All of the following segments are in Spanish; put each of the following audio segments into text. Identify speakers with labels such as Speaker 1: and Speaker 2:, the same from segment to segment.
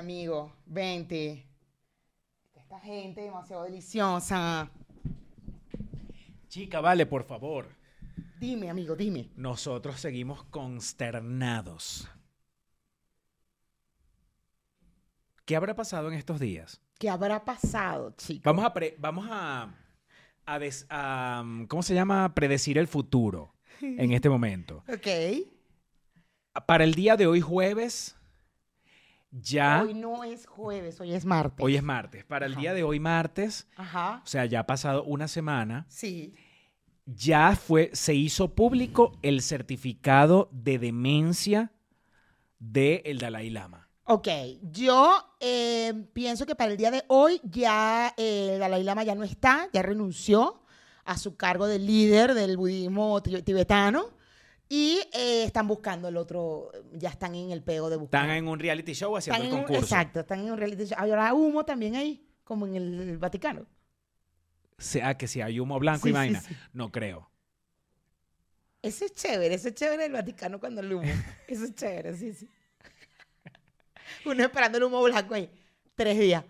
Speaker 1: Amigo, vente. Esta gente demasiado deliciosa.
Speaker 2: Chica, vale, por favor.
Speaker 1: Dime, amigo, dime.
Speaker 2: Nosotros seguimos consternados. ¿Qué habrá pasado en estos días?
Speaker 1: ¿Qué habrá pasado, chico?
Speaker 2: Vamos a, pre- vamos a, a des- a, um, ¿cómo se llama? Predecir el futuro en este momento.
Speaker 1: Ok.
Speaker 2: Para el día de hoy, jueves, ya,
Speaker 1: Hoy no es jueves, hoy es martes.
Speaker 2: hoy es martes. Para el día de hoy, martes,
Speaker 1: Ajá.
Speaker 2: o sea, ya ha pasado una semana,
Speaker 1: Sí.
Speaker 2: ya fue, se hizo público el certificado de demencia del Dalai Lama.
Speaker 1: Ok, yo eh, pienso que para el día de hoy ya eh, Dalai Lama ya no está, ya renunció a su cargo de líder del budismo ti- tibetano y eh, están buscando el otro, ya están en el pego de buscar.
Speaker 2: Están en un reality show haciendo
Speaker 1: Están
Speaker 2: el
Speaker 1: en un-
Speaker 2: concurso.
Speaker 1: exacto, están en un reality show. Ahora humo también ahí, como en el Vaticano.
Speaker 2: Sea que si hay humo blanco
Speaker 1: Sí,
Speaker 2: y vaina.
Speaker 1: sí.
Speaker 2: No creo.
Speaker 1: Ese es chévere, ese es chévere el Vaticano cuando el humo. Eso es chévere, sí, sí. Uno esperando el humo blanco ahí, tres días.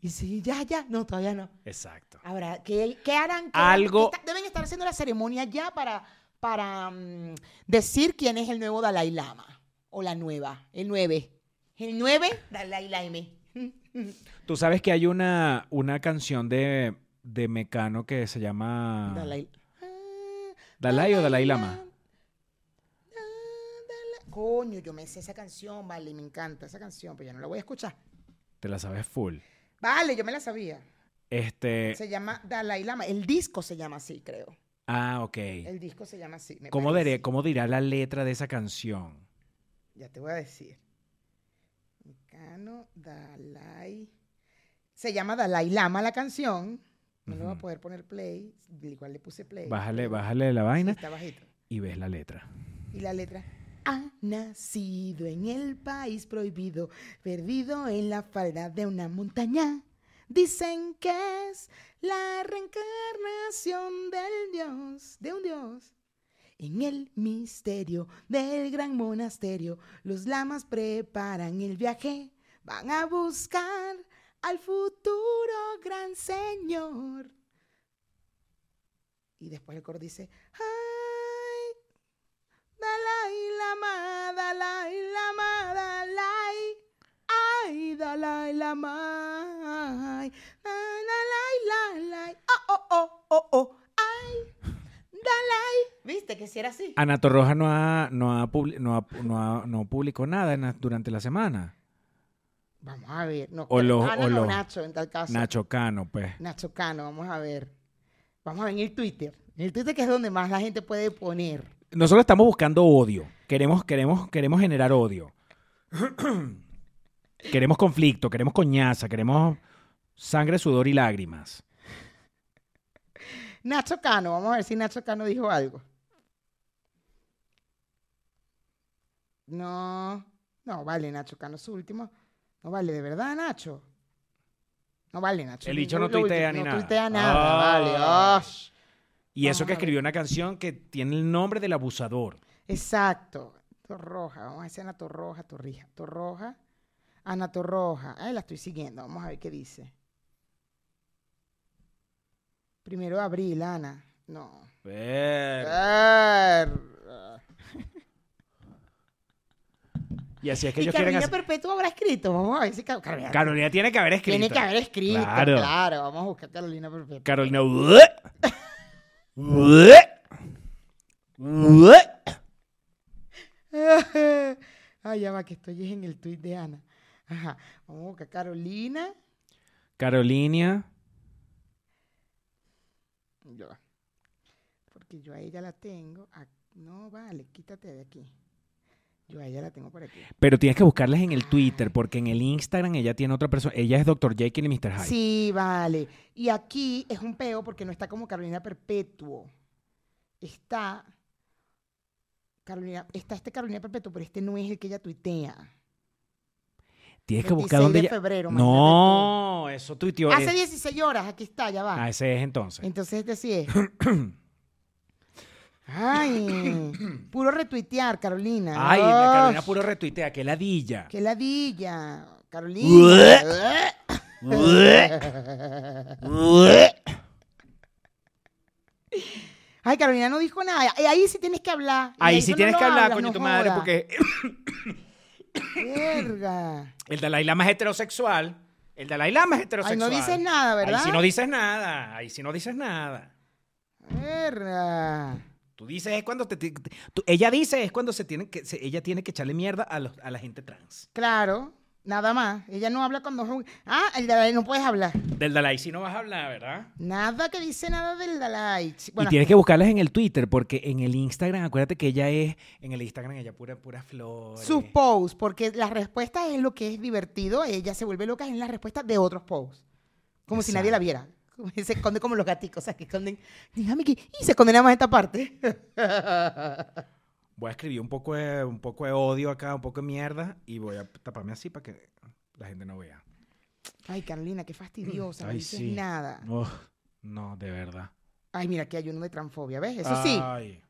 Speaker 1: Y sí, ya, ya, no, todavía no.
Speaker 2: Exacto.
Speaker 1: Ahora, ¿qué, qué harán? ¿Qué-
Speaker 2: Algo-
Speaker 1: deben estar haciendo la ceremonia ya para, para mm, decir quién es el nuevo Dalai Lama. O la nueva, el 9. El 9, Dalai Lama.
Speaker 2: Tú sabes que hay una, una canción de, de Mecano que se llama
Speaker 1: Dalai.
Speaker 2: Dalai o Dalai Lama.
Speaker 1: Coño, yo me sé esa canción, vale, me encanta esa canción, pero ya no la voy a escuchar.
Speaker 2: Te la sabes full.
Speaker 1: Vale, yo me la sabía.
Speaker 2: Este.
Speaker 1: Se llama Dalai Lama. El disco se llama así, creo.
Speaker 2: Ah, ok.
Speaker 1: El disco se llama así. me
Speaker 2: ¿Cómo, diré- ¿Cómo dirá la letra de esa canción?
Speaker 1: Ya te voy a decir. Mecano, Dalai. Se llama Dalai Lama la canción. No le voy a poder poner play. Igual le puse play.
Speaker 2: Bájale, bájale la
Speaker 1: Sí,
Speaker 2: vaina
Speaker 1: está bajito.
Speaker 2: y ves la letra.
Speaker 1: Y la letra. Ha nacido en el país prohibido, perdido en la falda de una montaña. Dicen que es la reencarnación del Dios, de un Dios. En el misterio del gran monasterio, los lamas preparan el viaje. Van a buscar al futuro gran señor. Y después el coro dice, ¡Ay! Dalai Lama, Dalai Lama, Dalai. Ay, Dalai Lama. Ay. Oh, oh, oh, oh, oh. Dalai. ¿Viste que si era así?
Speaker 2: Ana Torroja no ha, no ha, publi- no ha- no ha- no publicó nada en la- durante la semana.
Speaker 1: Vamos a ver. No,
Speaker 2: O lo-
Speaker 1: Ana
Speaker 2: o
Speaker 1: no,
Speaker 2: lo-
Speaker 1: Nacho, en tal caso.
Speaker 2: Nacho Cano, pues.
Speaker 1: Nacho Cano, vamos a ver. Vamos a ver en el Twitter. En el Twitter que es donde más la gente puede poner.
Speaker 2: Nosotros estamos buscando odio. Queremos, queremos, queremos generar odio. queremos conflicto, queremos coñaza, queremos sangre, sudor y lágrimas.
Speaker 1: Nacho Cano, vamos a ver si Nacho Cano dijo algo. No, no vale, Nacho Cano, su último. No vale, de verdad, Nacho. No vale, Nacho.
Speaker 2: El bicho no
Speaker 1: lo-
Speaker 2: tuitea ni
Speaker 1: no
Speaker 2: nada.
Speaker 1: tuitea nada,
Speaker 2: Ah.
Speaker 1: vale. Osh.
Speaker 2: Y eso que
Speaker 1: a ver.
Speaker 2: escribió una canción que tiene el nombre del abusador.
Speaker 1: Exacto. Torroja, vamos a decir Ana Torroja, Torrija. Torroja, Ana Torroja. Ahí la estoy siguiendo, vamos a ver qué dice. Primero de abril, Ana. No.
Speaker 2: Ver.
Speaker 1: Ver.
Speaker 2: Y así es que
Speaker 1: ¿Y
Speaker 2: ellos quieren
Speaker 1: Carolina
Speaker 2: hacer...
Speaker 1: Perpetua habrá escrito? Vamos a ver si Ca- Carolina.
Speaker 2: Carolina tiene que haber escrito.
Speaker 1: Tiene que haber escrito.
Speaker 2: Claro.
Speaker 1: Claro. vamos a buscar Carolina Perpetua.
Speaker 2: Carolina...
Speaker 1: Ay, ya va, que estoy en el tweet de Ana. Ajá. Vamos a buscar Carolina.
Speaker 2: Carolina...
Speaker 1: Va. Porque yo a ella la tengo. No, vale, quítate de aquí. Yo a ella la tengo por aquí.
Speaker 2: Pero tienes que buscarlas en el Twitter, porque en el Instagram ella tiene otra persona. Ella es Dr. Jekyll y Mr. Hyde.
Speaker 1: Sí, vale. Y aquí es un peo porque no está como Carolina Perpetuo. Está Carolina, está este Carolina Perpetuo, pero este no es el que ella tuitea.
Speaker 2: Tienes que buscar
Speaker 1: 26
Speaker 2: dónde
Speaker 1: de febrero.
Speaker 2: No, eso tuiteó.
Speaker 1: Hace
Speaker 2: es-
Speaker 1: 16 horas, aquí está, ya va.
Speaker 2: Ah, ese es entonces.
Speaker 1: Entonces este sí es. Ay, puro retuitear, Carolina.
Speaker 2: Ay, Carolina puro retuitea, que ladilla.
Speaker 1: Qué ladilla. Carolina. Ay, Carolina no dijo nada. Ahí sí tienes que hablar.
Speaker 2: Ahí sí
Speaker 1: no
Speaker 2: tienes que hablar,
Speaker 1: hablas,
Speaker 2: coño,
Speaker 1: no
Speaker 2: tu madre, porque
Speaker 1: Verga.
Speaker 2: el Dalai Lama es heterosexual. El Dalai Lama es heterosexual.
Speaker 1: no dices nada, ¿verdad?
Speaker 2: Ahí sí no dices nada. Ahí sí no dices nada.
Speaker 1: Verga.
Speaker 2: Tú dices es cuando te, te- tú- ella dice es cuando se tiene que se- ella tiene que echarle mierda a, los- a la gente trans.
Speaker 1: Claro, nada más. Ella no habla cuando... Ah, el Dalai no puedes hablar.
Speaker 2: Del Dalai sí no vas a hablar, ¿verdad?
Speaker 1: Nada que dice nada del Dalai. Bueno,
Speaker 2: y tienes que buscarlas en el Twitter porque en el Instagram, acuérdate que ella es en el Instagram ella pura pura flores.
Speaker 1: sus posts, porque las respuestas es lo que es divertido. Ella se vuelve loca en las respuestas de otros posts. Como si nadie la viera. Se esconde como los gaticos, o sea, que esconden. Dígame que. Y se esconde nada más esta parte.
Speaker 2: Voy a escribir un poco de un poco de odio acá, un poco de mierda y voy a taparme así para que la gente no vea.
Speaker 1: Ay, Carolina, qué fastidiosa. no
Speaker 2: Ay,
Speaker 1: dices
Speaker 2: sí.
Speaker 1: nada.
Speaker 2: Uf, no, de verdad.
Speaker 1: Ay, mira, aquí hay uno de transfobia, ¿ves? Eso sí.
Speaker 2: Ay.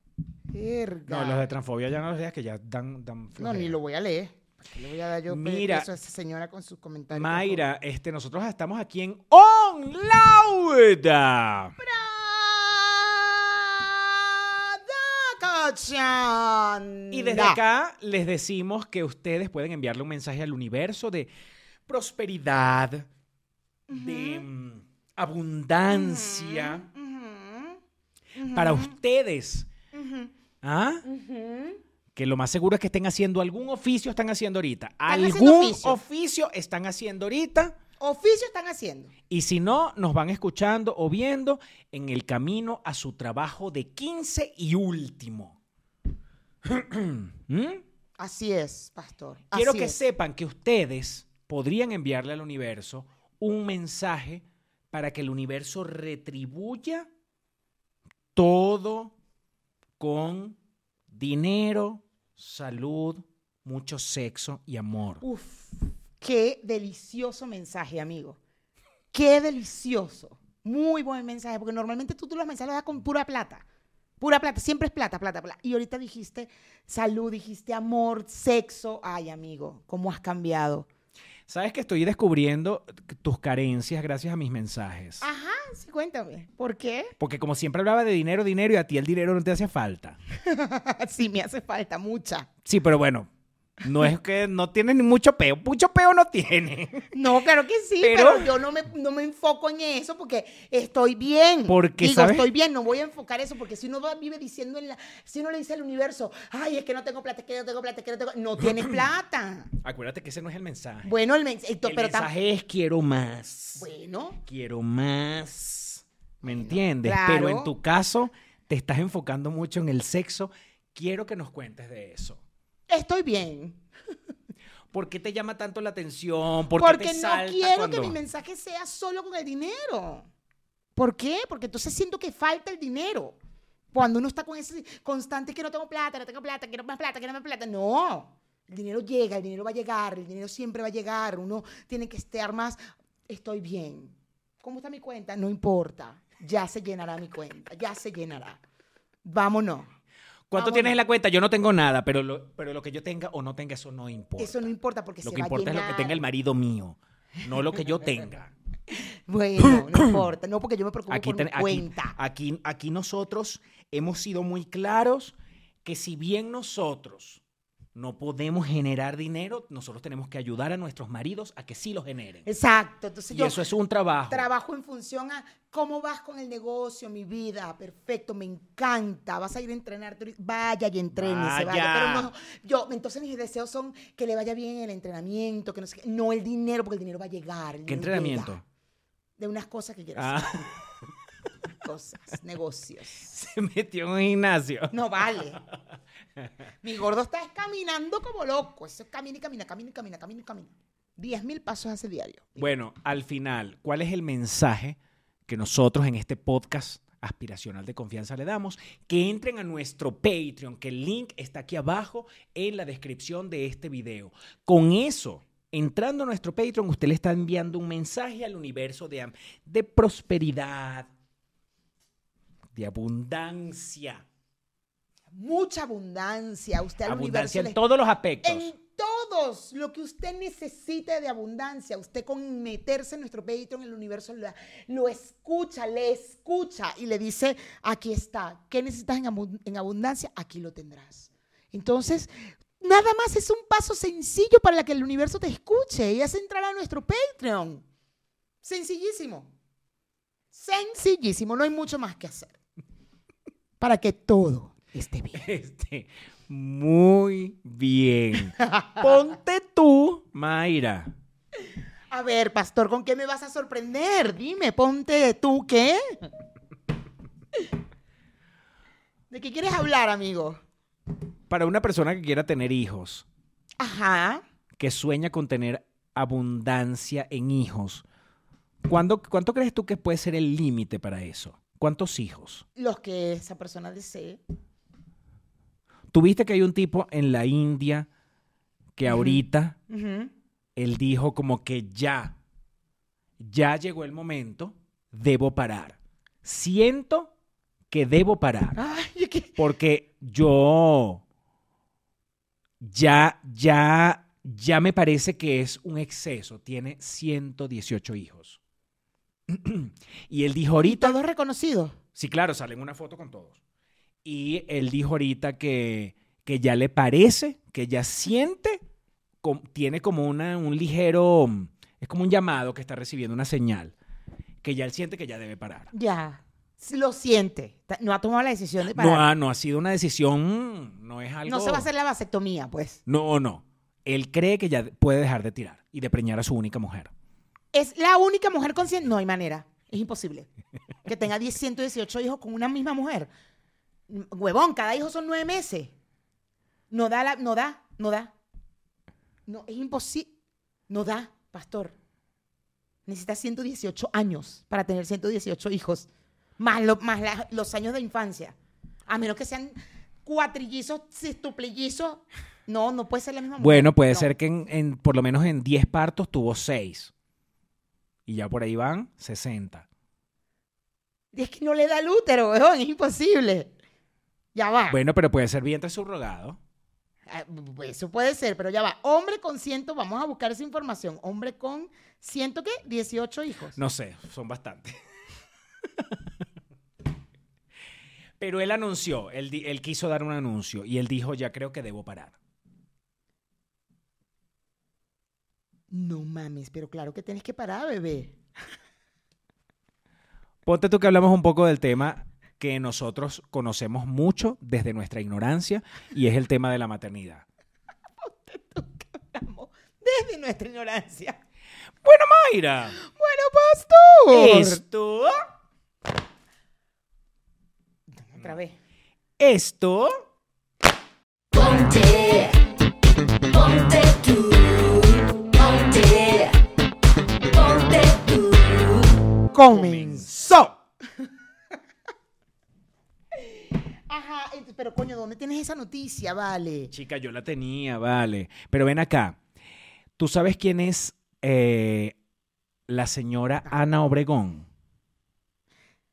Speaker 1: Verga.
Speaker 2: No, los de transfobia ya no los leas que ya dan, dan
Speaker 1: No, ni lo voy a leer. ¿Para qué le voy a dar yo
Speaker 2: Mira,
Speaker 1: peso a esa señora con sus comentarios?
Speaker 2: Mayra, este, nosotros estamos aquí en On Lauda. Y desde acá les decimos que ustedes pueden enviarle un mensaje al universo de prosperidad, de mm, abundancia para ustedes. ¿Ah? Que lo más seguro es que estén haciendo algún oficio, están haciendo ahorita. Algún
Speaker 1: oficio.
Speaker 2: oficio están haciendo ahorita.
Speaker 1: Oficio están haciendo.
Speaker 2: Y si no, nos van escuchando o viendo en el camino a su trabajo de 15 y último. ¿Mm?
Speaker 1: Así es, pastor.
Speaker 2: Quiero que
Speaker 1: es.
Speaker 2: sepan que ustedes podrían enviarle al universo un mensaje para que el universo retribuya todo con dinero, salud, mucho sexo y amor.
Speaker 1: Uf, qué delicioso mensaje, amigo. Qué delicioso. Muy buen mensaje, porque normalmente tú, tú los mensajes los das con pura plata. Pura plata, siempre es plata, plata, plata. Y ahorita dijiste salud, dijiste amor, sexo. Ay, amigo, ¿cómo has cambiado?
Speaker 2: Sabes que estoy descubriendo tus carencias gracias a mis mensajes.
Speaker 1: Ajá, sí, cuéntame. ¿Por qué?
Speaker 2: Porque como siempre hablaba de dinero, dinero y a ti el dinero no te hace falta.
Speaker 1: sí, me hace falta mucha.
Speaker 2: Sí, pero bueno, no es que no tiene ni mucho peo. Mucho peo no tiene.
Speaker 1: No, claro que sí, pero,
Speaker 2: Pero-
Speaker 1: yo no me, no me enfoco en eso porque estoy bien.
Speaker 2: Porque,
Speaker 1: Digo,
Speaker 2: ¿sabes?
Speaker 1: estoy bien, no voy a enfocar eso porque si uno vive diciendo, en la, si uno le dice al universo, ay, es que no tengo plata, es que no tengo plata, es que no tengo... No tienes plata.
Speaker 2: Acuérdate que ese no es el mensaje.
Speaker 1: Bueno, el mensaje...
Speaker 2: el
Speaker 1: pero
Speaker 2: mensaje es quiero más.
Speaker 1: Bueno,
Speaker 2: Quiero más. ¿Me entiendes?
Speaker 1: claro.
Speaker 2: Pero en tu caso, te estás enfocando mucho en el sexo. Quiero que nos cuentes de eso.
Speaker 1: Estoy bien.
Speaker 2: ¿Por qué te llama tanto la atención? ¿Por qué
Speaker 1: porque no quiero
Speaker 2: cuando-
Speaker 1: que mi mensaje sea solo con el dinero. ¿Por qué? Porque entonces siento que falta el dinero. Cuando uno está con ese constante que no tengo plata, no tengo plata, quiero más plata, quiero más plata. No. El dinero llega, el dinero va a llegar, el dinero siempre va a llegar. Uno tiene que estar más. Estoy bien. ¿Cómo está mi cuenta? No importa. Ya se llenará mi cuenta. Ya se llenará. Vámonos.
Speaker 2: ¿Cuánto
Speaker 1: Vámonos.
Speaker 2: tienes en la cuenta? Yo no tengo nada, pero lo, pero lo que yo tenga o no tenga, eso no importa.
Speaker 1: Eso no importa porque
Speaker 2: Lo
Speaker 1: se
Speaker 2: que
Speaker 1: va
Speaker 2: importa
Speaker 1: a
Speaker 2: es lo que tenga el marido mío, no lo que yo tenga.
Speaker 1: Bueno, no importa. No porque yo me preocupo
Speaker 2: Aquí,
Speaker 1: por
Speaker 2: ten-
Speaker 1: mi
Speaker 2: aquí,
Speaker 1: cuenta.
Speaker 2: aquí, aquí nosotros hemos sido muy claros que si bien nosotros no podemos generar dinero, nosotros tenemos que ayudar a nuestros maridos a que sí lo generen.
Speaker 1: Exacto. Entonces
Speaker 2: Y
Speaker 1: yo
Speaker 2: eso es un trabajo.
Speaker 1: trabajo en función a cómo vas con el negocio, mi vida. Perfecto, me encanta. Vas a ir a ahorita? Vaya y entrénese, vaya.
Speaker 2: Vaya.
Speaker 1: Pero no, yo, entonces mis deseos son que le vaya bien el entrenamiento, que no sé qué. No el dinero, porque el dinero va a llegar.
Speaker 2: ¿Qué entrenamiento?
Speaker 1: llega. De unas cosas que quiero
Speaker 2: Ah,
Speaker 1: hacer. Cosas, negocios.
Speaker 2: se metió en un gimnasio.
Speaker 1: No vale. Mi gordo está caminando como loco. Eso camina y camina, camina y camina, camina y camina. Diez mil pasos hace diario.
Speaker 2: Bueno, al final, ¿cuál es el mensaje que nosotros en este podcast aspiracional de confianza le damos? Que entren a nuestro Patreon, que el link está aquí abajo en la descripción de este video. Con eso, entrando a nuestro Patreon, usted le está enviando un mensaje al universo de, de prosperidad, de abundancia,
Speaker 1: Mucha abundancia. Usted al
Speaker 2: abundancia
Speaker 1: universo
Speaker 2: en
Speaker 1: le-
Speaker 2: todos los aspectos.
Speaker 1: en todos lo que usted necesite de abundancia. Usted con meterse en nuestro Patreon, el universo, lo, lo escucha, le escucha y le dice, aquí está. ¿Qué necesitas en abundancia? Aquí lo tendrás. Entonces, nada más es un paso sencillo para que el universo te escuche y es entrar a nuestro Patreon. Sencillísimo. Sencillísimo. No hay mucho más que hacer. Para que todo esté bien.
Speaker 2: Este, muy bien. Ponte tú, Mayra.
Speaker 1: A ver, pastor, ¿con qué me vas a sorprender? Dime, ponte tú qué. ¿De qué quieres hablar, amigo?
Speaker 2: Para una persona que quiera tener hijos,
Speaker 1: Ajá.
Speaker 2: que sueña con tener abundancia en hijos, ¿cuándo- ¿cuánto crees tú que puede ser el límite para eso? ¿Cuántos hijos?
Speaker 1: Los que esa persona desee.
Speaker 2: Tuviste que hay un tipo en la India que ahorita él dijo como que ya, ya llegó el momento, debo parar. Siento que debo parar.
Speaker 1: Ay,
Speaker 2: Porque yo ya, ya, ya me parece que es un exceso. Tiene 118 hijos. y él dijo ahorita...
Speaker 1: Todos reconocidos.
Speaker 2: Sí, claro, salen una foto con todos. Y él dijo ahorita que, que ya le parece, que ya siente, com- tiene como una, un ligero, es como un llamado que está recibiendo una señal, que ya él siente que ya debe parar.
Speaker 1: Ya. Lo siente. No ha tomado la decisión de parar.
Speaker 2: No ha, no ha sido una decisión, no es algo...
Speaker 1: No se va a hacer la vasectomía, pues.
Speaker 2: No, no. Él cree que ya puede dejar de tirar y de preñar a su única mujer.
Speaker 1: Es la única mujer consciente. No hay manera. Es imposible. Que tenga 10, 118 hijos con una misma mujer. Huevón, cada hijo son nueve meses. No da, la, no da, no da. No, es imposible. No da, pastor. Necesita 118 años para tener 118 hijos. Más, lo- más la- los años de infancia. A menos que sean cuatrillizos, sextuplillizos. No, no puede ser la misma mujer.
Speaker 2: Bueno, puede
Speaker 1: No.
Speaker 2: ser que en, en- por lo menos en 10 partos tuvo 6. Y ya por ahí van 60.
Speaker 1: Es que no le da el útero, weón, es imposible. Ya va.
Speaker 2: Bueno, pero puede ser vientre subrogado.
Speaker 1: Ah, Eso puede ser, pero ya va. Hombre con ciento, vamos a buscar esa información. Hombre con ciento qué? 18 hijos.
Speaker 2: No sé, son bastantes. Pero él anunció, él quiso dar un anuncio y él dijo, ya creo que debo parar.
Speaker 1: No mames, pero claro que tienes que parar, bebé.
Speaker 2: Ponte tú que hablamos un poco del tema que nosotros conocemos mucho desde nuestra ignorancia y es el tema de la maternidad.
Speaker 1: Desde nuestra ignorancia.
Speaker 2: Bueno, Mayra,
Speaker 1: Bueno, pastor.
Speaker 2: esto,
Speaker 1: Otra vez.
Speaker 2: esto
Speaker 3: Ponte, ponte tú, ponte, ponte tú.
Speaker 1: Comenzó. Ajá, ent- pero coño, ¿dónde tienes esa noticia? Vale.
Speaker 2: Chica, yo la tenía, vale. Pero ven acá. ¿Tú sabes quién es eh, la señora Ana Obregón?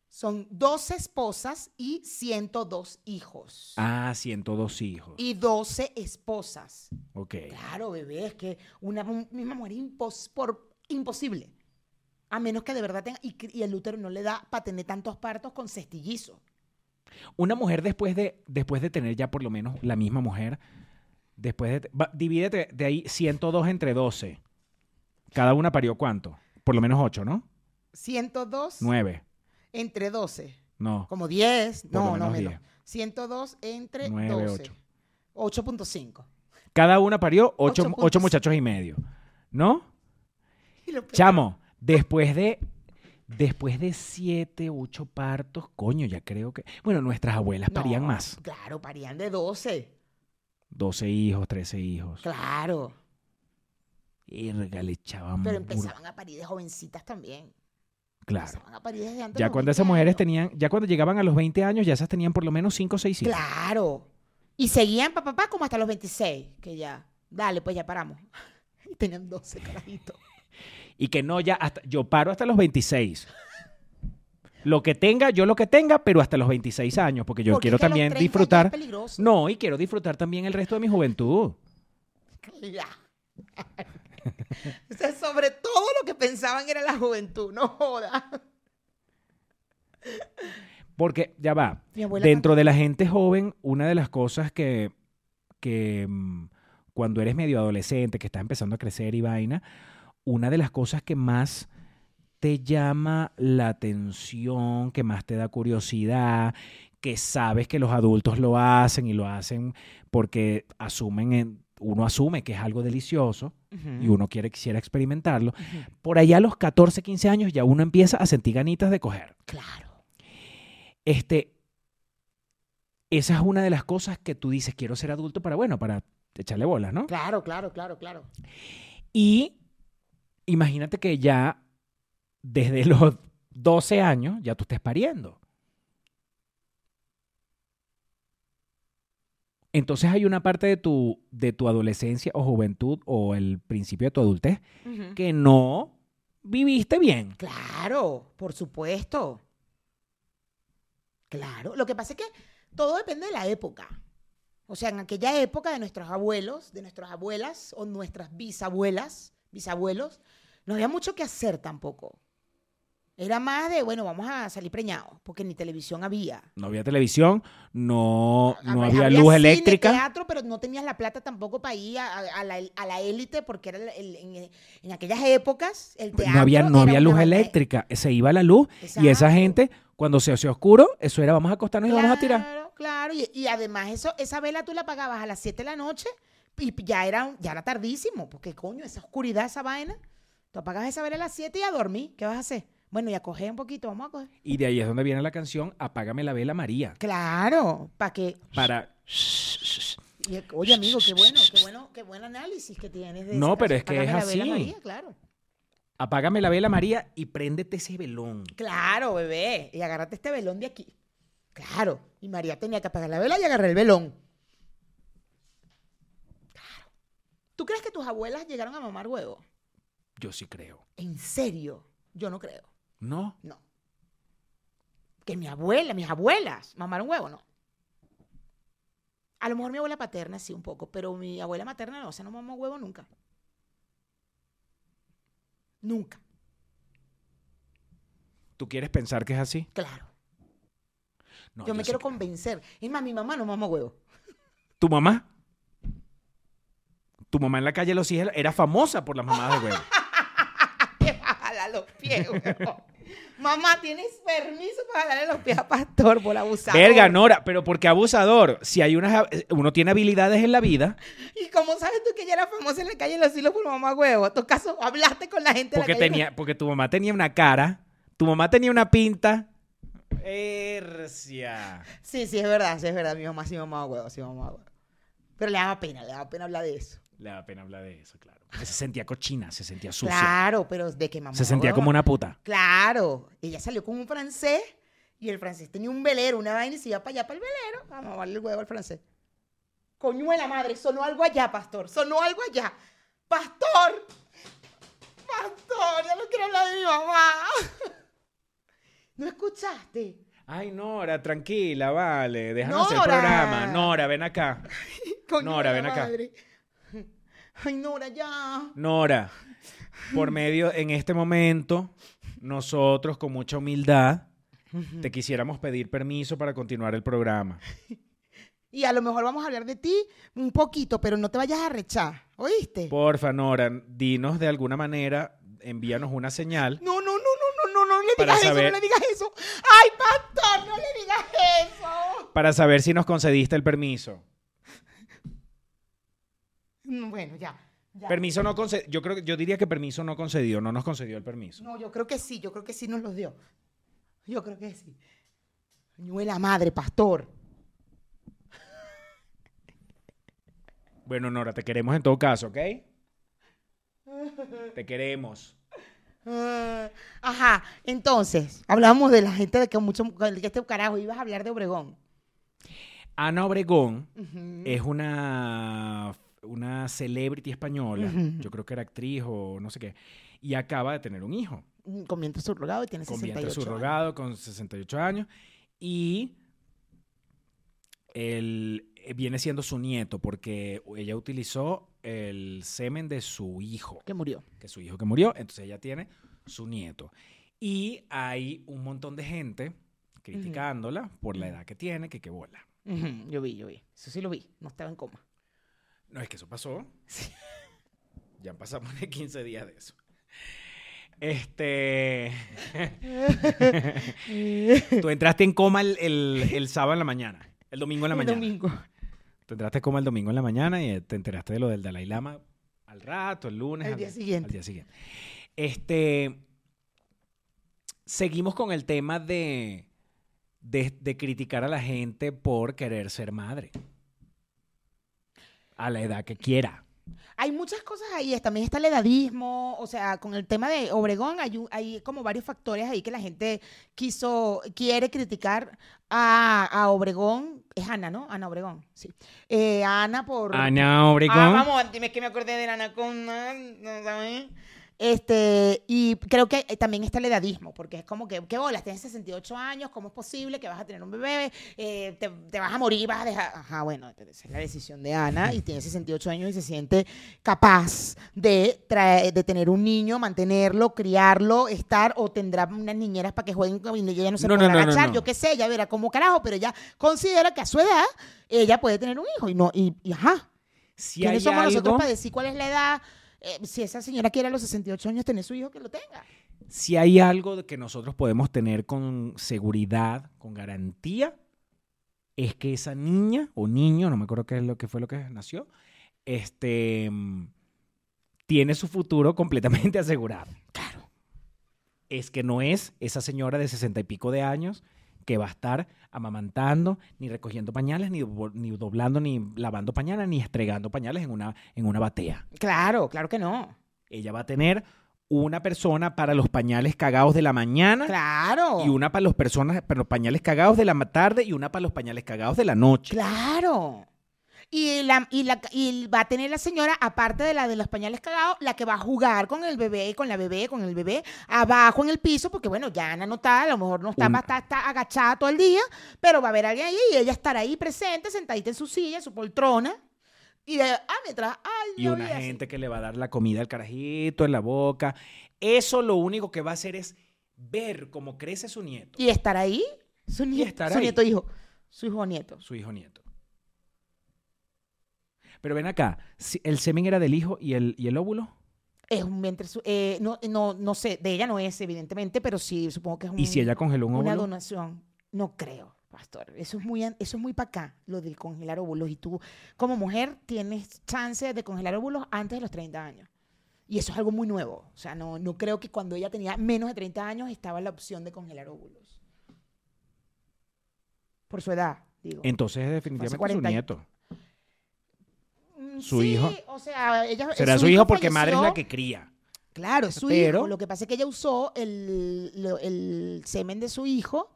Speaker 1: Son 12 esposas y 102 hijos.
Speaker 2: Ah, 102 hijos.
Speaker 1: Y 12 esposas.
Speaker 2: Ok.
Speaker 1: Claro, bebé, es que una misma mujer impos- por, imposible. A menos que de verdad tenga. Y, y el útero no le da para tener tantos partos con cestillizo.
Speaker 2: Una mujer después de, después de tener ya por lo menos la misma mujer, después de... va, divídete de ahí 102 entre 12. Cada una parió cuánto? Por lo menos 8, ¿no?
Speaker 1: 102
Speaker 2: 9.
Speaker 1: entre 12.
Speaker 2: No.
Speaker 1: Como 10.
Speaker 2: Por
Speaker 1: No, no
Speaker 2: menos
Speaker 1: menos.
Speaker 2: 10.
Speaker 1: 102 entre
Speaker 2: Nueve,
Speaker 1: 12. 8.5.
Speaker 2: Cada una parió 8,
Speaker 1: 8.5.
Speaker 2: ocho muchachos y medio. ¿No?
Speaker 1: Y
Speaker 2: Chamo, después de después de siete, ocho partos, coño, ya creo que. Bueno, nuestras abuelas parían más.
Speaker 1: Claro, parían de 12.
Speaker 2: 12 hijos, 13 hijos.
Speaker 1: Claro.
Speaker 2: Y le echaban.
Speaker 1: Pero empezaban a parir de jovencitas también.
Speaker 2: Claro.
Speaker 1: Empezaban a parir desde antes
Speaker 2: Ya cuando
Speaker 1: 20
Speaker 2: esas mujeres
Speaker 1: años.
Speaker 2: tenían, ya cuando llegaban a los 20 años, ya esas tenían por lo menos 5 o 6 hijos.
Speaker 1: Claro. Y seguían papá papá como hasta los 26, que ya. Dale, pues ya paramos. Y tenían 12 carajitos.
Speaker 2: Y que no, ya hasta, yo paro hasta los 26. Lo que tenga, yo lo que tenga, pero hasta los 26 años, porque yo
Speaker 1: Porque
Speaker 2: quiero
Speaker 1: es que a los
Speaker 2: también
Speaker 1: 30 ya
Speaker 2: disfrutar.
Speaker 1: es peligroso.
Speaker 2: No, y quiero disfrutar también el resto de mi juventud.
Speaker 1: Claro. O sea, sobre todo lo que pensaban era la juventud, no joda.
Speaker 2: Porque, ya va, dentro de la gente joven, una de las cosas que, que mm, cuando eres medio adolescente, que estás empezando a crecer y vaina, una de las cosas que más te llama la atención, que más te da curiosidad, que sabes que los adultos lo hacen y lo hacen porque asumen, en- uno asume que es algo delicioso y uno quiere, quisiera experimentarlo. Por allá a los 14, 15 años ya uno empieza a sentir ganitas de coger.
Speaker 1: Claro.
Speaker 2: Este, esa es una de las cosas que tú dices, quiero ser adulto para, bueno, para echarle bolas, ¿no?
Speaker 1: Claro, claro, claro, claro.
Speaker 2: Y imagínate que ya desde los 12 años ya tú estés pariendo. Entonces hay una parte de tu, de tu adolescencia o juventud o el principio de tu adultez que no viviste bien.
Speaker 1: Claro, por supuesto. Claro. Lo que pasa es que todo depende de la época. O sea, en aquella época de nuestros abuelos, de nuestras abuelas o nuestras bisabuelas, bisabuelos, no había mucho que hacer tampoco. Era más de, bueno, vamos a salir preñados, porque ni televisión había.
Speaker 2: No había televisión, no, no
Speaker 1: Había-
Speaker 2: había,
Speaker 1: había
Speaker 2: luz
Speaker 1: cine,
Speaker 2: eléctrica.
Speaker 1: teatro, pero no tenías la plata tampoco para ir a, a la, a la élite, porque era el- en, en aquellas épocas el teatro.
Speaker 2: no había, no había luz eléctrica, se iba la luz y esa gente, cuando se hacía oscuro, eso era vamos a acostarnos y vamos a tirar.
Speaker 1: Claro, claro. Y, y además eso, esa vela tú la apagabas a las 7 de la noche y ya era, ya era tardísimo, porque coño, esa oscuridad, esa vaina. Tú apagas esa vela a las 7 y a dormir. ¿Qué vas a hacer? Bueno, y a coger un poquito, vamos a coger.
Speaker 2: Y de ahí es donde viene la canción Apágame la vela María.
Speaker 1: Claro, para que...
Speaker 2: Para...
Speaker 1: y- oye, amigo, qué bueno, qué bueno, qué buen análisis que tienes de
Speaker 2: No, pero
Speaker 1: canción.
Speaker 2: es que es
Speaker 1: la vela,
Speaker 2: así.
Speaker 1: María, claro.
Speaker 2: Apágame la vela María y préndete ese velón.
Speaker 1: Claro, bebé. Y agárrate este velón de aquí. Claro. Y María tenía que apagar la vela y agarrar el velón. Claro. ¿Tú crees que tus abuelas llegaron a mamar huevo?
Speaker 2: Yo sí creo.
Speaker 1: ¿En serio? Yo no creo.
Speaker 2: ¿No?
Speaker 1: No. Que mi abuela, mis abuelas mamaron huevo, no. A lo mejor mi abuela paterna sí un poco, pero mi abuela materna no, o sea, no mamó huevo nunca. Nunca,
Speaker 2: ¿Tú quieres pensar que es así?
Speaker 1: claro.
Speaker 2: No,
Speaker 1: yo me quiero convencer. Es más, mi mamá no mamó huevo.
Speaker 2: ¿Tu mamá? Tu mamá en la calle Los Cielos era famosa por las mamadas de huevo.
Speaker 1: que jalar los pies, huevón. Mamá, ¿tienes permiso para jalarle los pies a Pastor por abusar?
Speaker 2: Verga, Nora, pero ¿por qué abusador? Si hay unas, uno tiene habilidades en la vida,
Speaker 1: ¿Y cómo sabes tú que ella era famosa en la calle de los hilos por mamá huevo? ¿En tu caso hablaste con la gente
Speaker 2: porque
Speaker 1: de la calle?
Speaker 2: tenía, porque tu mamá tenía una cara, tu mamá tenía una pinta. Hercia.
Speaker 1: Sí, sí, es verdad, sí, es verdad. Mi mamá sí mamaba huevo, sí mamaba huevo. Pero le daba pena, le daba pena hablar de eso.
Speaker 2: Le da pena hablar de eso, claro. Se sentía cochina, se sentía sucia.
Speaker 1: Claro, pero de que mamá
Speaker 2: se sentía como una puta.
Speaker 1: Claro. Ella salió con un francés y el francés tenía un velero, una vaina y se iba para allá, para el velero, a mamarle el huevo al francés. Coño de la madre, sonó algo allá, pastor. Sonó algo allá. ¡Pastor! ¡Pastor! Ya no quiero hablar de mi mamá. ¿No escuchaste?
Speaker 2: Ay, Nora, tranquila, vale. Hacer el programa. Nora, ven acá.
Speaker 1: Coño
Speaker 2: Nora, ven acá.
Speaker 1: Ay, Nora, ya.
Speaker 2: Nora, por medio, en este momento, nosotros con mucha humildad, te quisiéramos pedir permiso para continuar el programa.
Speaker 1: Y a lo mejor vamos a hablar de ti un poquito, pero no te vayas a rechar. ¿Oíste?
Speaker 2: Porfa, Nora, dinos de alguna manera, envíanos una señal.
Speaker 1: No, no, no, no, no, no, no le digas
Speaker 2: saber-
Speaker 1: eso, no le digas eso. ¡Ay, pastor, no le digas eso!
Speaker 2: para saber si nos concediste el permiso.
Speaker 1: Mm, Bueno, ya. ya.
Speaker 2: Permiso no concedido. Yo creo que yo diría que permiso no concedido, no nos concedió el permiso.
Speaker 1: No, yo creo que sí, yo creo que sí nos los dio. Yo creo que sí. La madre, pastor.
Speaker 2: Bueno, Nora, te queremos en todo caso, ¿ok? Te queremos.
Speaker 1: Ah, ajá, entonces, hablamos de la gente de que mucho, de que este carajo, ibas a hablar de Obregón.
Speaker 2: Ana Obregón es una, una celebrity española, yo creo que era actriz o no sé qué, y acaba de tener un hijo,
Speaker 1: Con vientre subrogado y tiene
Speaker 2: con
Speaker 1: 68
Speaker 2: vientre
Speaker 1: años.
Speaker 2: subrogado, con 68 años, y el, eh, viene siendo su nieto, porque ella utilizó el semen de su hijo,
Speaker 1: Que murió.
Speaker 2: que su hijo que murió, entonces ella tiene su nieto. Y hay un montón de gente criticándola por la edad que tiene, que qué bola.
Speaker 1: Yo vi, yo vi. Eso sí lo vi. No estaba en coma.
Speaker 2: No, es que eso pasó. Ya pasamos de 15 días de eso. Este. Tú entraste en coma el, el- el sábado en la mañana. El domingo en la
Speaker 1: El
Speaker 2: mañana.
Speaker 1: domingo.
Speaker 2: Tú entraste en coma el domingo en la mañana y te enteraste de lo del Dalai Lama al rato, el lunes.
Speaker 1: Al
Speaker 2: al-
Speaker 1: día siguiente.
Speaker 2: Al día siguiente. Este. Seguimos con el tema de, de, de criticar a la gente por querer ser madre. A la edad que quiera.
Speaker 1: Hay muchas cosas ahí, también está el edadismo, o sea, con el tema de Obregón hay, hay como varios factores ahí que la gente quiso, quiere criticar a, a Obregón, es Ana, ¿no? Ana Obregón, sí. Eh, Ana por...
Speaker 2: Ana Obregón.
Speaker 1: Ah, vamos, dime que me acordé de la anaconda, ¿no sabes? Este, y creo que eh, también está el edadismo, porque es como que, ¿qué bolas? Tienes 68 años, ¿cómo es posible que vas a tener un bebé? Eh, te, te vas a morir, vas a dejar... Ajá, bueno, esa es la decisión de Ana y tiene 68 años y se siente capaz de, traer, de tener un niño, mantenerlo, criarlo, estar, o tendrá unas niñeras para que jueguen con- y ella no se
Speaker 2: No,
Speaker 1: pueda
Speaker 2: no,
Speaker 1: agachar, yo qué sé, ella verá cómo carajo, pero ella considera que a su edad ella puede tener un hijo y no, y, y ajá.
Speaker 2: Si
Speaker 1: ¿Quiénes somos nosotros
Speaker 2: algo-
Speaker 1: para decir cuál es la edad? Eh, si esa señora quiere a los 68 años tener su hijo, que lo tenga.
Speaker 2: Si hay algo de que nosotros podemos tener con seguridad, con garantía, es que esa niña o niño, no me acuerdo qué es lo que fue lo que nació, este tiene su futuro completamente asegurado.
Speaker 1: Claro.
Speaker 2: Es que no es esa señora de sesenta y pico de años que va a estar amamantando, ni recogiendo pañales, ni, ni doblando, ni lavando pañales, ni estregando pañales en una, en una batea.
Speaker 1: Claro, claro que no.
Speaker 2: Ella va a tener una persona para los pañales cagados de la mañana
Speaker 1: Claro.
Speaker 2: y una para los personas para los pañales cagados de la tarde y una para los pañales cagados de la noche.
Speaker 1: Claro. Y, la, y, la, y va a tener la señora, aparte de la de los pañales cagados, la que va a jugar con el bebé, con la bebé, con el bebé, abajo en el piso, porque bueno, ya Ana no está, a lo mejor no está, va a estar, está agachada todo el día, pero va a haber alguien ahí y ella estará ahí presente, sentadita en su silla, en su poltrona, y de, ah, mientras, ay,
Speaker 2: Y
Speaker 1: no,
Speaker 2: una
Speaker 1: así.
Speaker 2: gente que le va a dar la comida al carajito en la boca. Eso lo único que va a hacer es ver cómo crece su nieto,
Speaker 1: Y estar ahí, su, nie-
Speaker 2: estar
Speaker 1: su
Speaker 2: ahí.
Speaker 1: nieto hijo, su hijo o nieto.
Speaker 2: su hijo nieto. Pero ven acá, el semen era del hijo y el, y el óvulo.
Speaker 1: Es un vientre, eh, no, no, no sé, de ella no es, evidentemente, pero sí, supongo que es un,
Speaker 2: ¿Y si ella congeló un
Speaker 1: una
Speaker 2: óvulo?
Speaker 1: donación. No creo, pastor. Eso es muy, eso es muy para acá, lo de congelar óvulos. Y tú, como mujer, tienes chance de congelar óvulos antes de los 30 años. Y eso es algo muy nuevo. O sea, no, no creo que cuando ella tenía menos de 30 años estaba la opción de congelar óvulos. Por su edad, digo.
Speaker 2: Entonces es definitivamente su
Speaker 1: 40 y-
Speaker 2: nieto. Su
Speaker 1: sí,
Speaker 2: hijo.
Speaker 1: O sea, ella.
Speaker 2: Será su hijo porque madre es la que cría.
Speaker 1: Claro, es su
Speaker 2: Pero-
Speaker 1: hijo. Lo que pasa es que ella usó el, lo- el semen de su hijo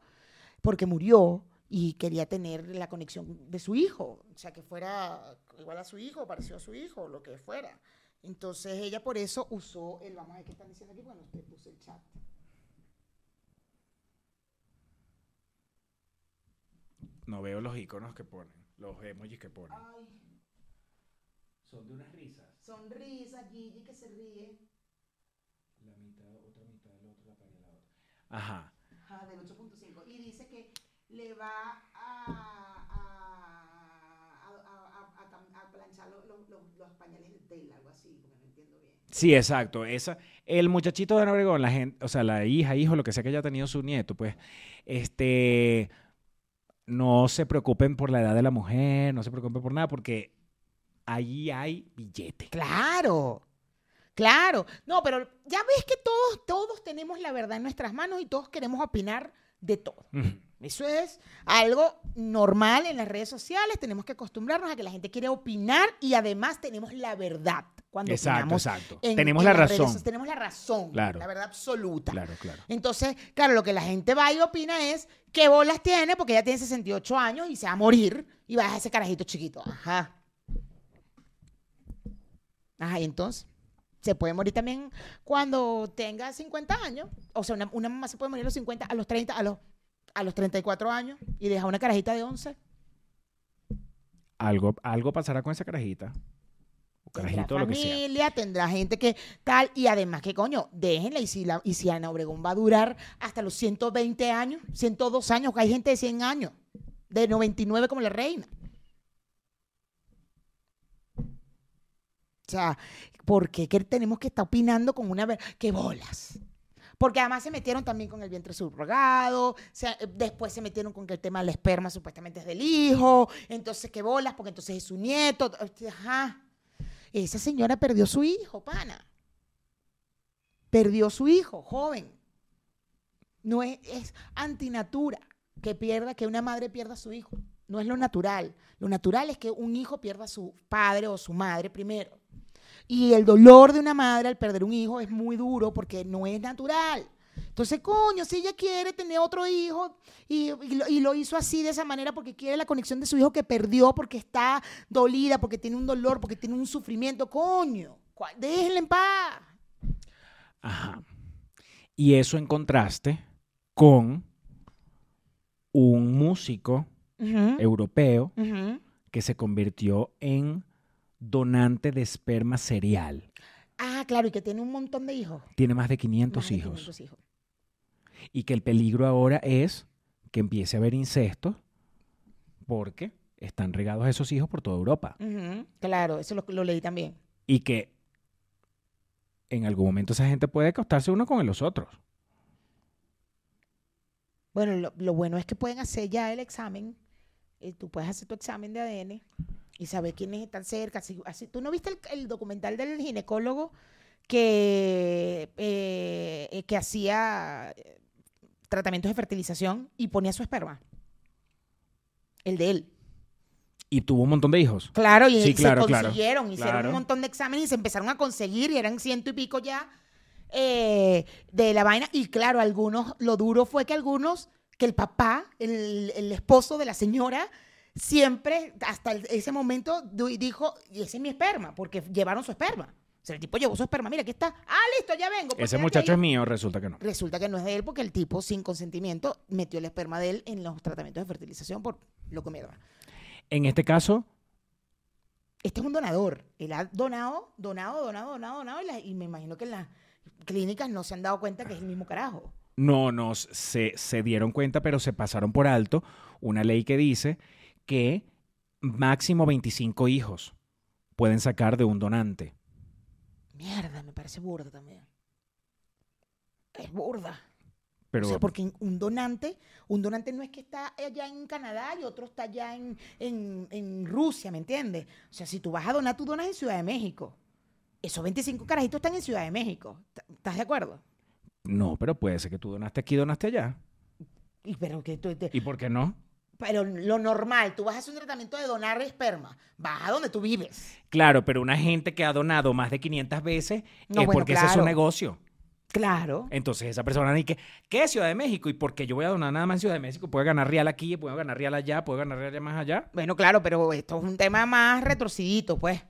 Speaker 1: porque murió y quería tener la conexión de su hijo. O sea, que fuera igual a su hijo, pareció a su hijo, lo que fuera. Entonces ella por eso usó el, vamos a ver qué están diciendo aquí, bueno, usted puso el chat.
Speaker 2: No veo los iconos que ponen, los emojis que ponen. Son de unas risas.
Speaker 1: Sonrisa, Gigi que se ríe.
Speaker 2: La mitad, otra mitad, la otra, la pared, la otra. Ajá.
Speaker 1: Ajá, del 8.5. Y dice que le va a, a, a, a- a cam- a planchar lo- lo- lo- los pañales de tela, algo así, porque no entiendo bien.
Speaker 2: Sí, exacto. Esa, el muchachito de Ana Obregón, la gente, o sea, la hija, hijo, lo que sea que haya tenido su nieto, pues, este, no se preocupen por la edad de la mujer, no se preocupen por nada, porque ahí hay billete.
Speaker 1: Claro, claro. No, pero ya ves que todos, todos tenemos la verdad en nuestras manos y todos queremos opinar de todo. Eso es algo normal en las redes sociales. Tenemos que acostumbrarnos a que la gente quiere opinar y además tenemos la verdad cuando
Speaker 2: Exacto,
Speaker 1: opinamos.
Speaker 2: exacto.
Speaker 1: en-
Speaker 2: Tenemos
Speaker 1: en
Speaker 2: la
Speaker 1: redes
Speaker 2: razón.
Speaker 1: Tenemos la razón,
Speaker 2: Claro.
Speaker 1: la verdad absoluta.
Speaker 2: Claro, claro.
Speaker 1: Entonces, claro, lo que la gente va y opina es qué bolas tiene porque ella tiene 68 años y se va a morir y va a ese carajito chiquito. Ajá. Ajá, y entonces se puede morir también cuando tenga 50 años. O sea, una, una mamá se puede morir a los 50, a los 30, a los, a los 34 años y deja una carajita de 11.
Speaker 2: Algo, algo pasará con esa carajita. O
Speaker 1: Tendrá
Speaker 2: carajito, lo que sea.
Speaker 1: familia, tendrá gente que tal, y además que coño, déjenla, y si, la, y si Ana Obregón va a durar hasta los 120 años, 102 años, que hay gente de 100 años, de 99 como la reina. O sea, ¿por qué que tenemos que estar opinando con una... ¡Qué bolas! Porque además se metieron también con el vientre subrogado, se- eh, después se metieron con que el tema del esperma supuestamente es del hijo, entonces qué bolas, porque entonces es su nieto. Ajá. Esa señora perdió su hijo, pana. Perdió su hijo, joven. No es, es antinatura que pierda, que una madre pierda su hijo. No es lo natural. Lo natural es que un hijo pierda a su padre o su madre primero. Y el dolor de una madre al perder un hijo es muy duro porque no es natural. Entonces, coño, si ella quiere tener otro hijo y, y lo, y lo hizo así de esa manera porque quiere la conexión de su hijo que perdió, porque está dolida, porque tiene un dolor, porque tiene un sufrimiento, coño, déjenla en paz.
Speaker 2: Ajá. Y eso en contraste con un músico europeo que se convirtió en donante de esperma serial.
Speaker 1: Ah, claro, y que tiene un montón de hijos.
Speaker 2: Tiene más de 500
Speaker 1: Más de
Speaker 2: hijos.
Speaker 1: 500 hijos.
Speaker 2: Y que el peligro ahora es que empiece a haber incesto porque están regados esos hijos por toda Europa.
Speaker 1: Claro, eso lo, lo leí también.
Speaker 2: Y que en algún momento esa gente puede acostarse uno con los otros.
Speaker 1: Bueno, lo, lo bueno es que pueden hacer ya el examen. eh, tú puedes hacer tu examen de ADN y saber quiénes están cerca. Así, así- ¿Tú no viste el, el documental del ginecólogo que, eh, eh, que hacía eh, tratamientos de fertilización y ponía su esperma? El de él.
Speaker 2: Y tuvo un montón de hijos.
Speaker 1: Claro, y
Speaker 2: Sí, claro,
Speaker 1: se
Speaker 2: claro.
Speaker 1: consiguieron, hicieron
Speaker 2: Claro.
Speaker 1: un montón de exámenes y se empezaron a conseguir y eran ciento y pico ya eh, de la vaina. Y claro, algunos, lo duro fue que algunos, que el papá, el, el esposo de la señora, siempre, hasta ese momento, dijo, y ese es mi esperma, porque llevaron su esperma. O sea, el tipo llevó su esperma, mira, aquí está. Ah, listo, ya vengo. pues
Speaker 2: Ese muchacho es mío, resulta que no.
Speaker 1: Resulta que no es de él porque el tipo, sin consentimiento, metió el esperma de él en los tratamientos de fertilización por lo que daba.
Speaker 2: En este caso,
Speaker 1: este es un donador. Él ha donado, donado, donado, donado, donado. Y, la- y me imagino que en las clínicas no se han dado cuenta que es el mismo carajo.
Speaker 2: no nos se, se dieron cuenta, pero se pasaron por alto una ley que dice que máximo 25 hijos pueden sacar de un donante.
Speaker 1: Mierda, me parece burda también. Es burda.
Speaker 2: Pero
Speaker 1: o sea, porque un donante, un donante no es que está allá en Canadá y otro está allá en, en- en Rusia, ¿me entiendes? O sea, si tú vas a donar, tú donas en Ciudad de México. Esos 25 carajitos están en Ciudad de México. ¿Estás de acuerdo?
Speaker 2: no, pero puede ser que tú donaste aquí, donaste allá.
Speaker 1: Y pero que tú, te-
Speaker 2: ¿Y por qué no?
Speaker 1: Pero lo normal, tú vas a hacer un tratamiento de donar esperma, vas a donde tú vives.
Speaker 2: Claro, pero una gente que ha donado más de 500 veces
Speaker 1: No,
Speaker 2: es
Speaker 1: bueno,
Speaker 2: porque ese es su negocio.
Speaker 1: Claro.
Speaker 2: Entonces esa persona dice, ¿qué es Ciudad de México? ¿Y por qué yo voy a donar nada más en Ciudad de México? Puedo ganar real aquí, puedo ganar real allá, puedo ganar real más allá.
Speaker 1: Bueno, claro, pero esto es un tema más retorcidito, pues.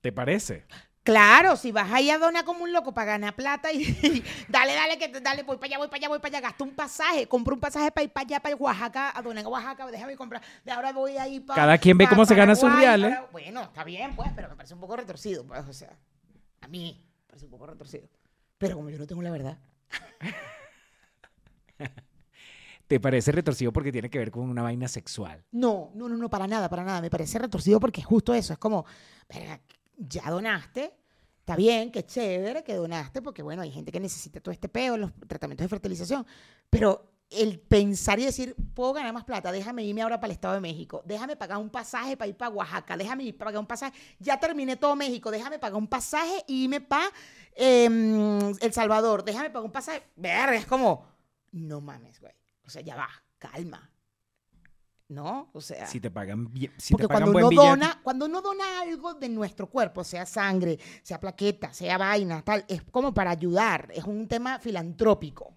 Speaker 2: ¿Te parece?
Speaker 1: Claro, si vas ahí a donar como un loco para ganar plata y, dale, dale, que dale, voy para allá, voy para allá, voy para allá, gasto un pasaje, compro un pasaje para ir para allá, para Oaxaca, a donar en Oaxaca, déjame comprar, de ahora voy a ir para...
Speaker 2: Cada quien ve cómo se gana sus reales.
Speaker 1: Bueno, está bien, pues, pero me parece un poco retorcido, pues, o sea, a mí me parece un poco retorcido. Pero como yo no tengo la verdad,
Speaker 2: ¿Te parece retorcido porque tiene que ver con una vaina sexual?
Speaker 1: No, no, no, no, para nada, para nada. Me parece retorcido porque es justo eso. Es como, verga, ya donaste, está bien, qué chévere que donaste, porque bueno, hay gente que necesita todo este peo, los tratamientos de fertilización. Pero el pensar y decir, puedo ganar más plata, déjame irme ahora para el Estado de México, déjame pagar un pasaje para ir para Oaxaca, déjame ir pagar un pasaje, ya terminé todo México, déjame pagar un pasaje y irme para El Salvador, déjame pagar un pasaje. Verga, es como, no mames, güey. O sea, ya va, calma. ¿No? O sea.
Speaker 2: Si te pagan bien, si
Speaker 1: Porque
Speaker 2: te pagan
Speaker 1: cuando
Speaker 2: buen
Speaker 1: uno, dona, cuando uno dona algo de nuestro cuerpo, sea sangre, sea plaqueta, sea vaina, tal, es como para ayudar, es un tema filantrópico.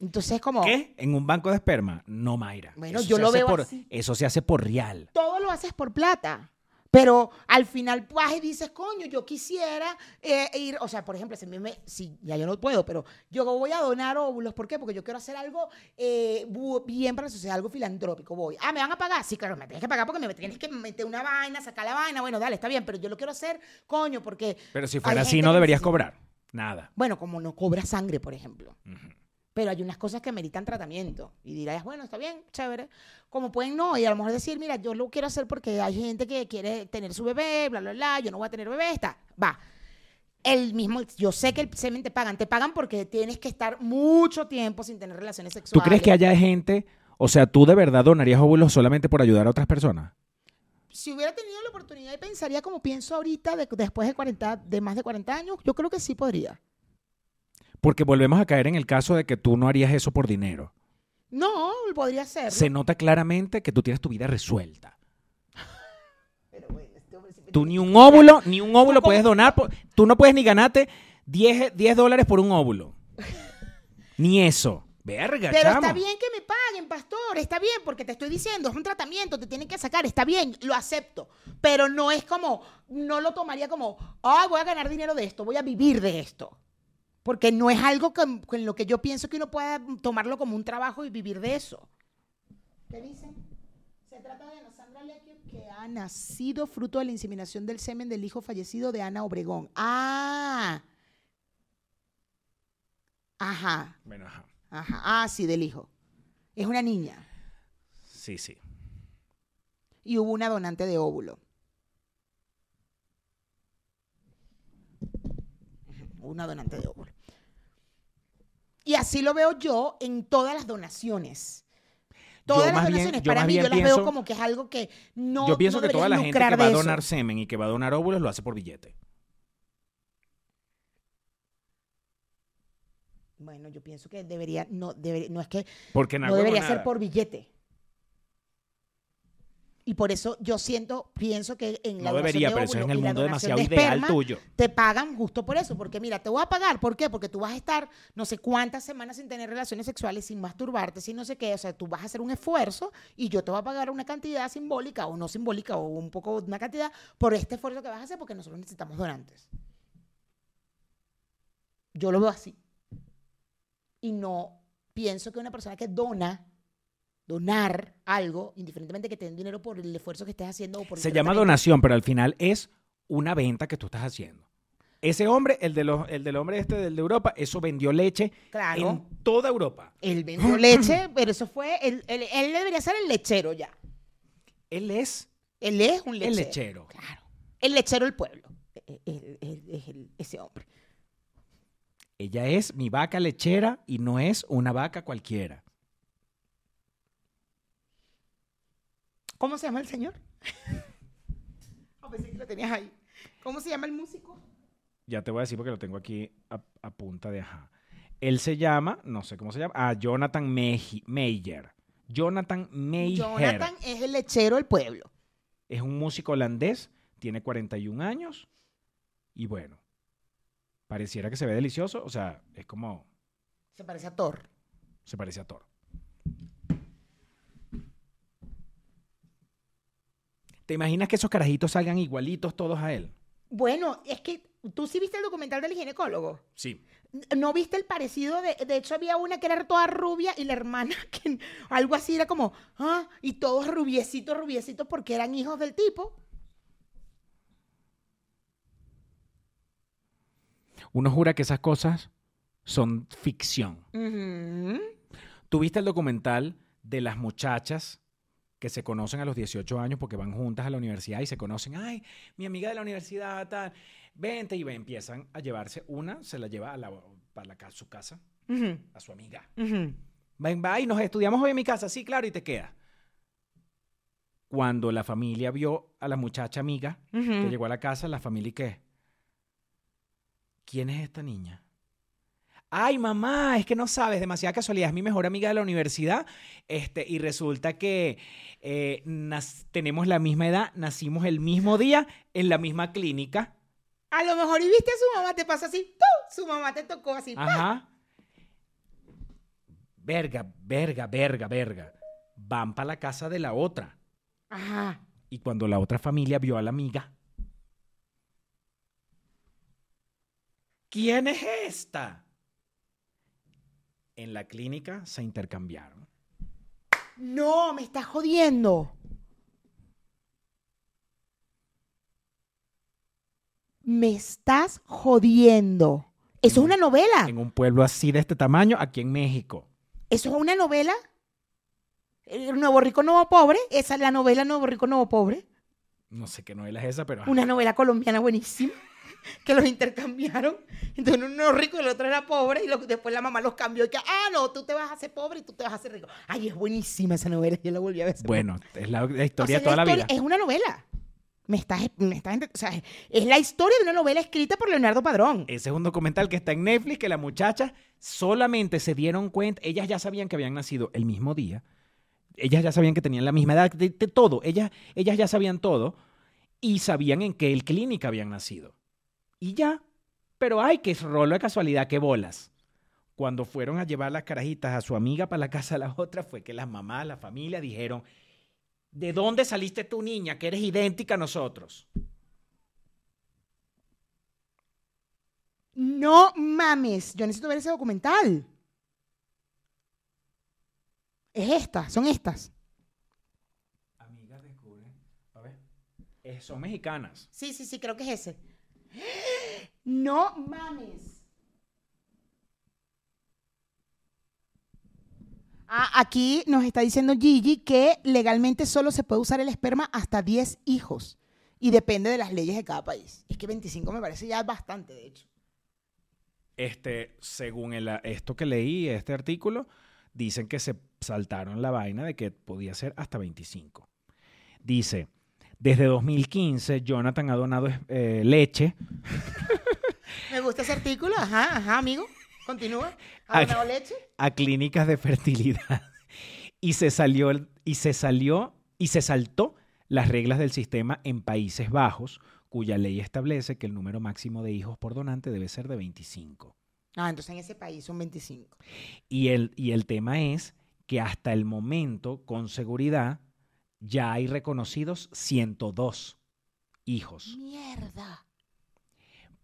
Speaker 1: Entonces es como,
Speaker 2: ¿Qué? ¿En un banco de esperma? No, Mayra.
Speaker 1: Bueno,
Speaker 2: Eso
Speaker 1: yo lo veo
Speaker 2: por-
Speaker 1: así.
Speaker 2: Eso se hace por real.
Speaker 1: todo lo haces por plata. Pero al final vas y dices, coño, yo quisiera eh, ir, o sea, por ejemplo, si, me- si ya yo no puedo, pero yo voy a donar óvulos, ¿por qué? Porque yo quiero hacer algo eh, bien para la sociedad, algo filantrópico, voy. Ah, ¿me van a pagar? Sí, claro, me tienes que pagar porque me tienes que meter una vaina, sacar la vaina, bueno, dale, está bien, pero yo lo quiero hacer, coño, porque...
Speaker 2: Pero si fuera así, no deberías cobrar. Nada.
Speaker 1: Bueno, como no cobra sangre, por ejemplo.
Speaker 2: Ujú.
Speaker 1: Pero hay unas cosas que meritan tratamiento. Y dirás, bueno, está bien, chévere. Como pueden no, y a lo mejor decir, mira, yo lo quiero hacer porque hay gente que quiere tener su bebé, bla, bla, bla, yo no voy a tener bebé, está, va. El mismo, yo sé que el semen te pagan, te pagan porque tienes que estar mucho tiempo sin tener relaciones
Speaker 2: ¿Tú
Speaker 1: sexuales.
Speaker 2: crees que haya gente, o sea, tú de verdad donarías óvulos solamente por ayudar a otras personas?
Speaker 1: Si hubiera tenido la oportunidad y pensaría como pienso ahorita, de- después de 40, de más de 40 años, yo creo que sí podría.
Speaker 2: Porque volvemos a caer en el caso de que tú no harías eso por dinero.
Speaker 1: No, podría ser.
Speaker 2: Se nota claramente que tú tienes tu vida resuelta.
Speaker 1: Pero bueno, este hombre siempre
Speaker 2: Tú
Speaker 1: tiene-
Speaker 2: ni un óvulo, ni un óvulo puedes donar. por- tú no puedes ni ganarte 10, 10 dólares por un óvulo. Ni eso. Verga,
Speaker 1: Pero
Speaker 2: chamo.
Speaker 1: está bien que me paguen, pastor, está bien, porque te estoy diciendo, es un tratamiento, te tienen que sacar, está bien, lo acepto. Pero no es como, no lo tomaría como, ay, voy a ganar dinero de esto, voy a vivir de esto. Porque no es algo con, con lo que yo pienso que uno pueda tomarlo como un trabajo y vivir de eso. ¿Qué dicen? Se trata de Ana Sandra Lecchio, que ha nacido fruto de la inseminación del semen del hijo fallecido de Ana Obregón. Ah. Ajá.
Speaker 2: Bueno, ajá.
Speaker 1: Ajá. Ah, sí, del hijo. Es una niña.
Speaker 2: Sí, sí.
Speaker 1: Y hubo una donante de óvulo. Una donante de óvulo. Y así lo veo yo en todas las donaciones. Todas las
Speaker 2: bien-
Speaker 1: donaciones, para mí, yo las
Speaker 2: pienso-
Speaker 1: veo como que es algo que no.
Speaker 2: Yo pienso
Speaker 1: no
Speaker 2: que toda la gente que va a
Speaker 1: eso.
Speaker 2: donar semen y que va a donar óvulos lo hace por billete.
Speaker 1: Bueno, yo pienso que debería, no, debería, no es que
Speaker 2: Porque
Speaker 1: no debería ser por billete. Y por eso yo siento, pienso que en la
Speaker 2: No debería,
Speaker 1: de
Speaker 2: pero eso es en el mundo demasiado
Speaker 1: de
Speaker 2: ideal
Speaker 1: esperma,
Speaker 2: tuyo.
Speaker 1: Te pagan justo por eso, porque mira, te voy a pagar, ¿por qué? Porque tú vas a estar no sé cuántas semanas sin tener relaciones sexuales, sin masturbarte, sin no sé qué, o sea, tú vas a hacer un esfuerzo y yo te voy a pagar una cantidad simbólica o no simbólica o un poco una cantidad por este esfuerzo que vas a hacer porque nosotros necesitamos donantes. Yo lo veo así. Y no pienso que una persona que dona donar algo, indiferentemente que te den dinero por el esfuerzo que estés haciendo o por
Speaker 2: Se llama donación, pero al final es una venta que tú estás haciendo. Ese hombre, el, de los, el del hombre este del de Europa, eso vendió leche
Speaker 1: Claro.
Speaker 2: en toda Europa.
Speaker 1: Él vendió leche, pero eso fue, él, él- él debería ser el lechero ya.
Speaker 2: Él es
Speaker 1: Él es un lechero.
Speaker 2: el lechero.
Speaker 1: Claro. El lechero del pueblo. Eh, eh, Es el- ese hombre.
Speaker 2: Ella es mi vaca lechera y no es una vaca cualquiera.
Speaker 1: ¿Cómo se llama el señor? Ah, pensé que lo tenías ahí. ¿Cómo se llama el músico?
Speaker 2: Ya te voy a decir porque lo tengo aquí a, a punta de ajá. Él se llama, no sé cómo se llama, ah, Jonathan Meji- Meyer. Jonathan Meyer.
Speaker 1: Jonathan es el lechero del pueblo.
Speaker 2: Es un músico holandés, tiene 41 años y bueno, pareciera que se ve delicioso, o sea, es como,
Speaker 1: Se parece a Thor.
Speaker 2: se parece a Thor. ¿Te imaginas que esos carajitos salgan igualitos todos a él?
Speaker 1: Bueno, es que tú sí viste el documental del ginecólogo.
Speaker 2: Sí.
Speaker 1: ¿No viste el parecido? De, de hecho, había una que era toda rubia y la hermana que algo así era como, ah, y todos rubiecitos, rubiecitos porque eran hijos del tipo.
Speaker 2: Uno jura que esas cosas son ficción.
Speaker 1: Ujú.
Speaker 2: ¿Tuviste el documental de las muchachas que se conocen a los 18 años porque van juntas a la universidad y se conocen? Ay, mi amiga de la universidad, tal. Vente y empiezan a llevarse una, se la lleva a la, la su casa, a su amiga. Ven, va y nos estudiamos hoy en mi casa. Sí, claro, y te queda. Cuando la familia vio a la muchacha amiga que llegó a la casa, la familia, ¿y qué? ¿Quién es esta niña? Ay, mamá, es que no sabes, demasiada casualidad, es mi mejor amiga de la universidad, este, y resulta que eh, tenemos la misma edad, nacimos el mismo día en la misma clínica.
Speaker 1: A lo mejor y viste a su mamá, te pasa así, ¡pum! su mamá te tocó así.
Speaker 2: Ajá. Verga, verga, verga, verga. Van para la casa de la otra.
Speaker 1: Ajá.
Speaker 2: Y cuando la otra familia vio a la amiga, ¿quién es esta? En la clínica se intercambiaron.
Speaker 1: No, me estás jodiendo. Me estás jodiendo. Eso es una novela.
Speaker 2: En un pueblo así de este tamaño, aquí en México.
Speaker 1: Eso es una novela. El Nuevo Rico, Nuevo Pobre. Esa es la novela Nuevo Rico, Nuevo Pobre.
Speaker 2: No sé qué novela es esa, pero...
Speaker 1: Una novela colombiana buenísima. Que los intercambiaron. Entonces uno era rico y el otro era pobre. Y lo- después la mamá los cambió. Y que, ah, no, tú te vas a hacer pobre y tú te vas a hacer rico. Ay, es buenísima esa novela. Yo la volví a ver.
Speaker 2: Bueno, es la, la
Speaker 1: O
Speaker 2: historia
Speaker 1: sea,
Speaker 2: toda la,
Speaker 1: historia-
Speaker 2: vida.
Speaker 1: Es una novela. Me estás, me estás o sea, es la historia de una novela escrita por Leonardo Padrón.
Speaker 2: Ese es un documental que está en Netflix que las muchachas solamente se dieron cuenta, ellas ya sabían que habían nacido el mismo día, ellas ya sabían que tenían la misma edad, de, de todo, ellas, ellas ya sabían todo y sabían en qué clínica habían nacido. Y ya, pero ay, qué rolo de casualidad, qué bolas. Cuando fueron a llevar las carajitas a su amiga para la casa de la otra, fue que las mamás, la familia dijeron, ¿de dónde saliste tú, niña, que eres idéntica a nosotros?
Speaker 1: No mames, yo necesito ver ese documental. Es esta, son estas.
Speaker 2: Amigas descubren. A ver. Eh, son mexicanas.
Speaker 1: Sí, sí, sí, creo que es ese. No mames. Ah, aquí nos está diciendo Gigi que legalmente solo se puede usar el esperma hasta 10 hijos. Y depende de las leyes de cada país. Es que 25 me parece ya bastante, de hecho.
Speaker 2: Este, según esto que leí, este artículo, dicen que se saltaron la vaina de que podía ser hasta 25. Dice, desde 2015 Jonathan ha donado eh, leche
Speaker 1: Me gusta ese artículo. Ajá, ajá, amigo. Continúa. ¿Ha donado leche?
Speaker 2: a clínicas de fertilidad y se salió y se salió y se saltó las reglas del sistema en Países Bajos, cuya ley establece que el número máximo de hijos por donante debe ser de 25.
Speaker 1: Ah, entonces en ese país son 25.
Speaker 2: Y el, y el tema es que hasta el momento, con seguridad, ya hay reconocidos 102 hijos,
Speaker 1: Mierda.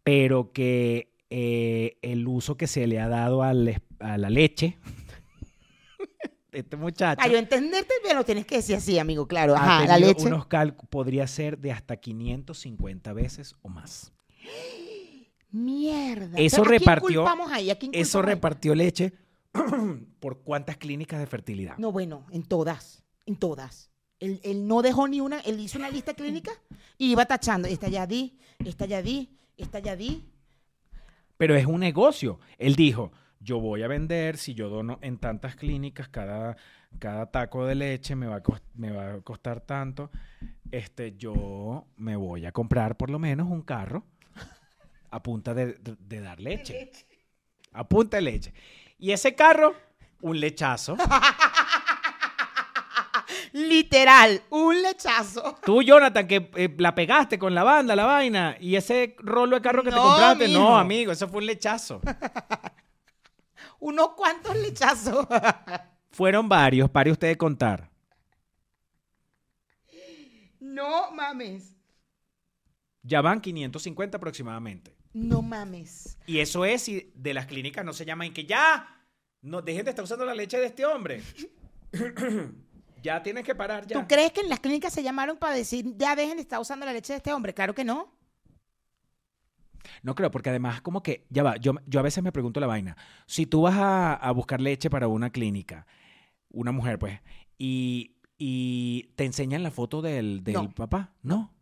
Speaker 2: pero que eh, el uso que se le ha dado al a la leche, de este muchacho,
Speaker 1: Para yo entenderte, pero tienes que decir así, amigo, claro. Ajá, la leche.
Speaker 2: unos cálculos, podría ser de hasta 550 veces o más.
Speaker 1: Mierda.
Speaker 2: Eso
Speaker 1: Pero ¿a quién
Speaker 2: repartió-
Speaker 1: culpamos ahí? ¿A quién
Speaker 2: Eso
Speaker 1: culpamos ahí?
Speaker 2: repartió leche por cuántas clínicas de fertilidad.
Speaker 1: No, bueno, en todas. En todas. Él, él no dejó ni una, él hizo una lista clínica y iba tachando. Esta ya di, esta ya di, esta ya di.
Speaker 2: Pero es un negocio. Él dijo, yo voy a vender, si yo dono en tantas clínicas, cada, cada taco de leche me va, a me va a costar tanto, este, yo me voy a comprar por lo menos un carro a punta de, de- de dar leche. A punta de leche. Y ese carro, un lechazo.
Speaker 1: Literal, un lechazo.
Speaker 2: Tú, Jonathan, que eh, la pegaste con la banda, la vaina, y ese rolo de carro que te
Speaker 1: No,
Speaker 2: compraste,
Speaker 1: mijo.
Speaker 2: no, amigo, eso fue un lechazo.
Speaker 1: Unos cuantos lechazos.
Speaker 2: Fueron varios, pare usted de contar.
Speaker 1: no mames.
Speaker 2: Ya van 550 aproximadamente.
Speaker 1: No mames.
Speaker 2: Y eso es si de las clínicas no se llaman que ya, no dejen de estar usando la leche de este hombre. ya tienes que parar ya.
Speaker 1: ¿Tú crees que en las clínicas se llamaron para decir ya dejen de estar usando la leche de este hombre? Claro que no.
Speaker 2: No creo, porque además como que, ya va, yo, yo a veces me pregunto la vaina. Si tú vas a, a buscar leche para una clínica, una mujer pues, y, y te enseñan la foto del, del
Speaker 1: No.
Speaker 2: papá, ¿no?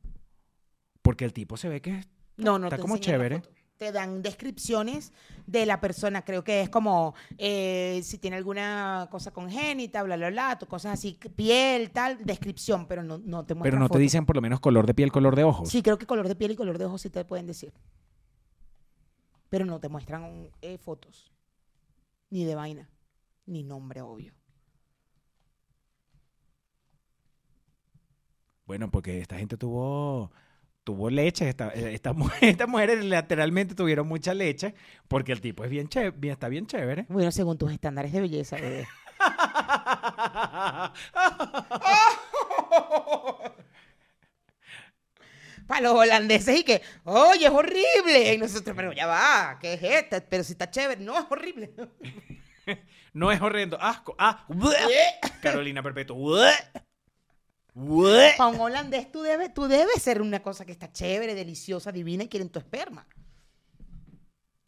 Speaker 2: Porque el tipo se ve que
Speaker 1: No, no
Speaker 2: está como chévere.
Speaker 1: Te dan descripciones de la persona. Creo que es como eh, si tiene alguna cosa congénita, bla, bla, bla, tu- cosas así, piel, tal, descripción, pero no, no te muestran
Speaker 2: Pero no te dicen por lo menos color de piel, color de ojos.
Speaker 1: Sí, creo que color de piel y color de ojos sí te pueden decir. Pero no te muestran eh, fotos. Ni de vaina. Ni nombre, obvio.
Speaker 2: Bueno, porque esta gente tuvo, tuvo leche, esta, eh, esta mujer- estas mujeres lateralmente tuvieron mucha leche, porque el tipo es bien chévere, bien, está bien chévere.
Speaker 1: Bueno, según tus estándares de belleza, bebé. Para los holandeses y que, oye, es horrible. Y nosotros, pero ya va, ¿qué es esta? Pero si está chévere. No, es horrible.
Speaker 2: No es horrendo. Asco. Ah. Carolina Perpetua. Bleh.
Speaker 1: Para un holandés tú debes, tú debes ser una cosa que está chévere, deliciosa, divina y quieren tu esperma.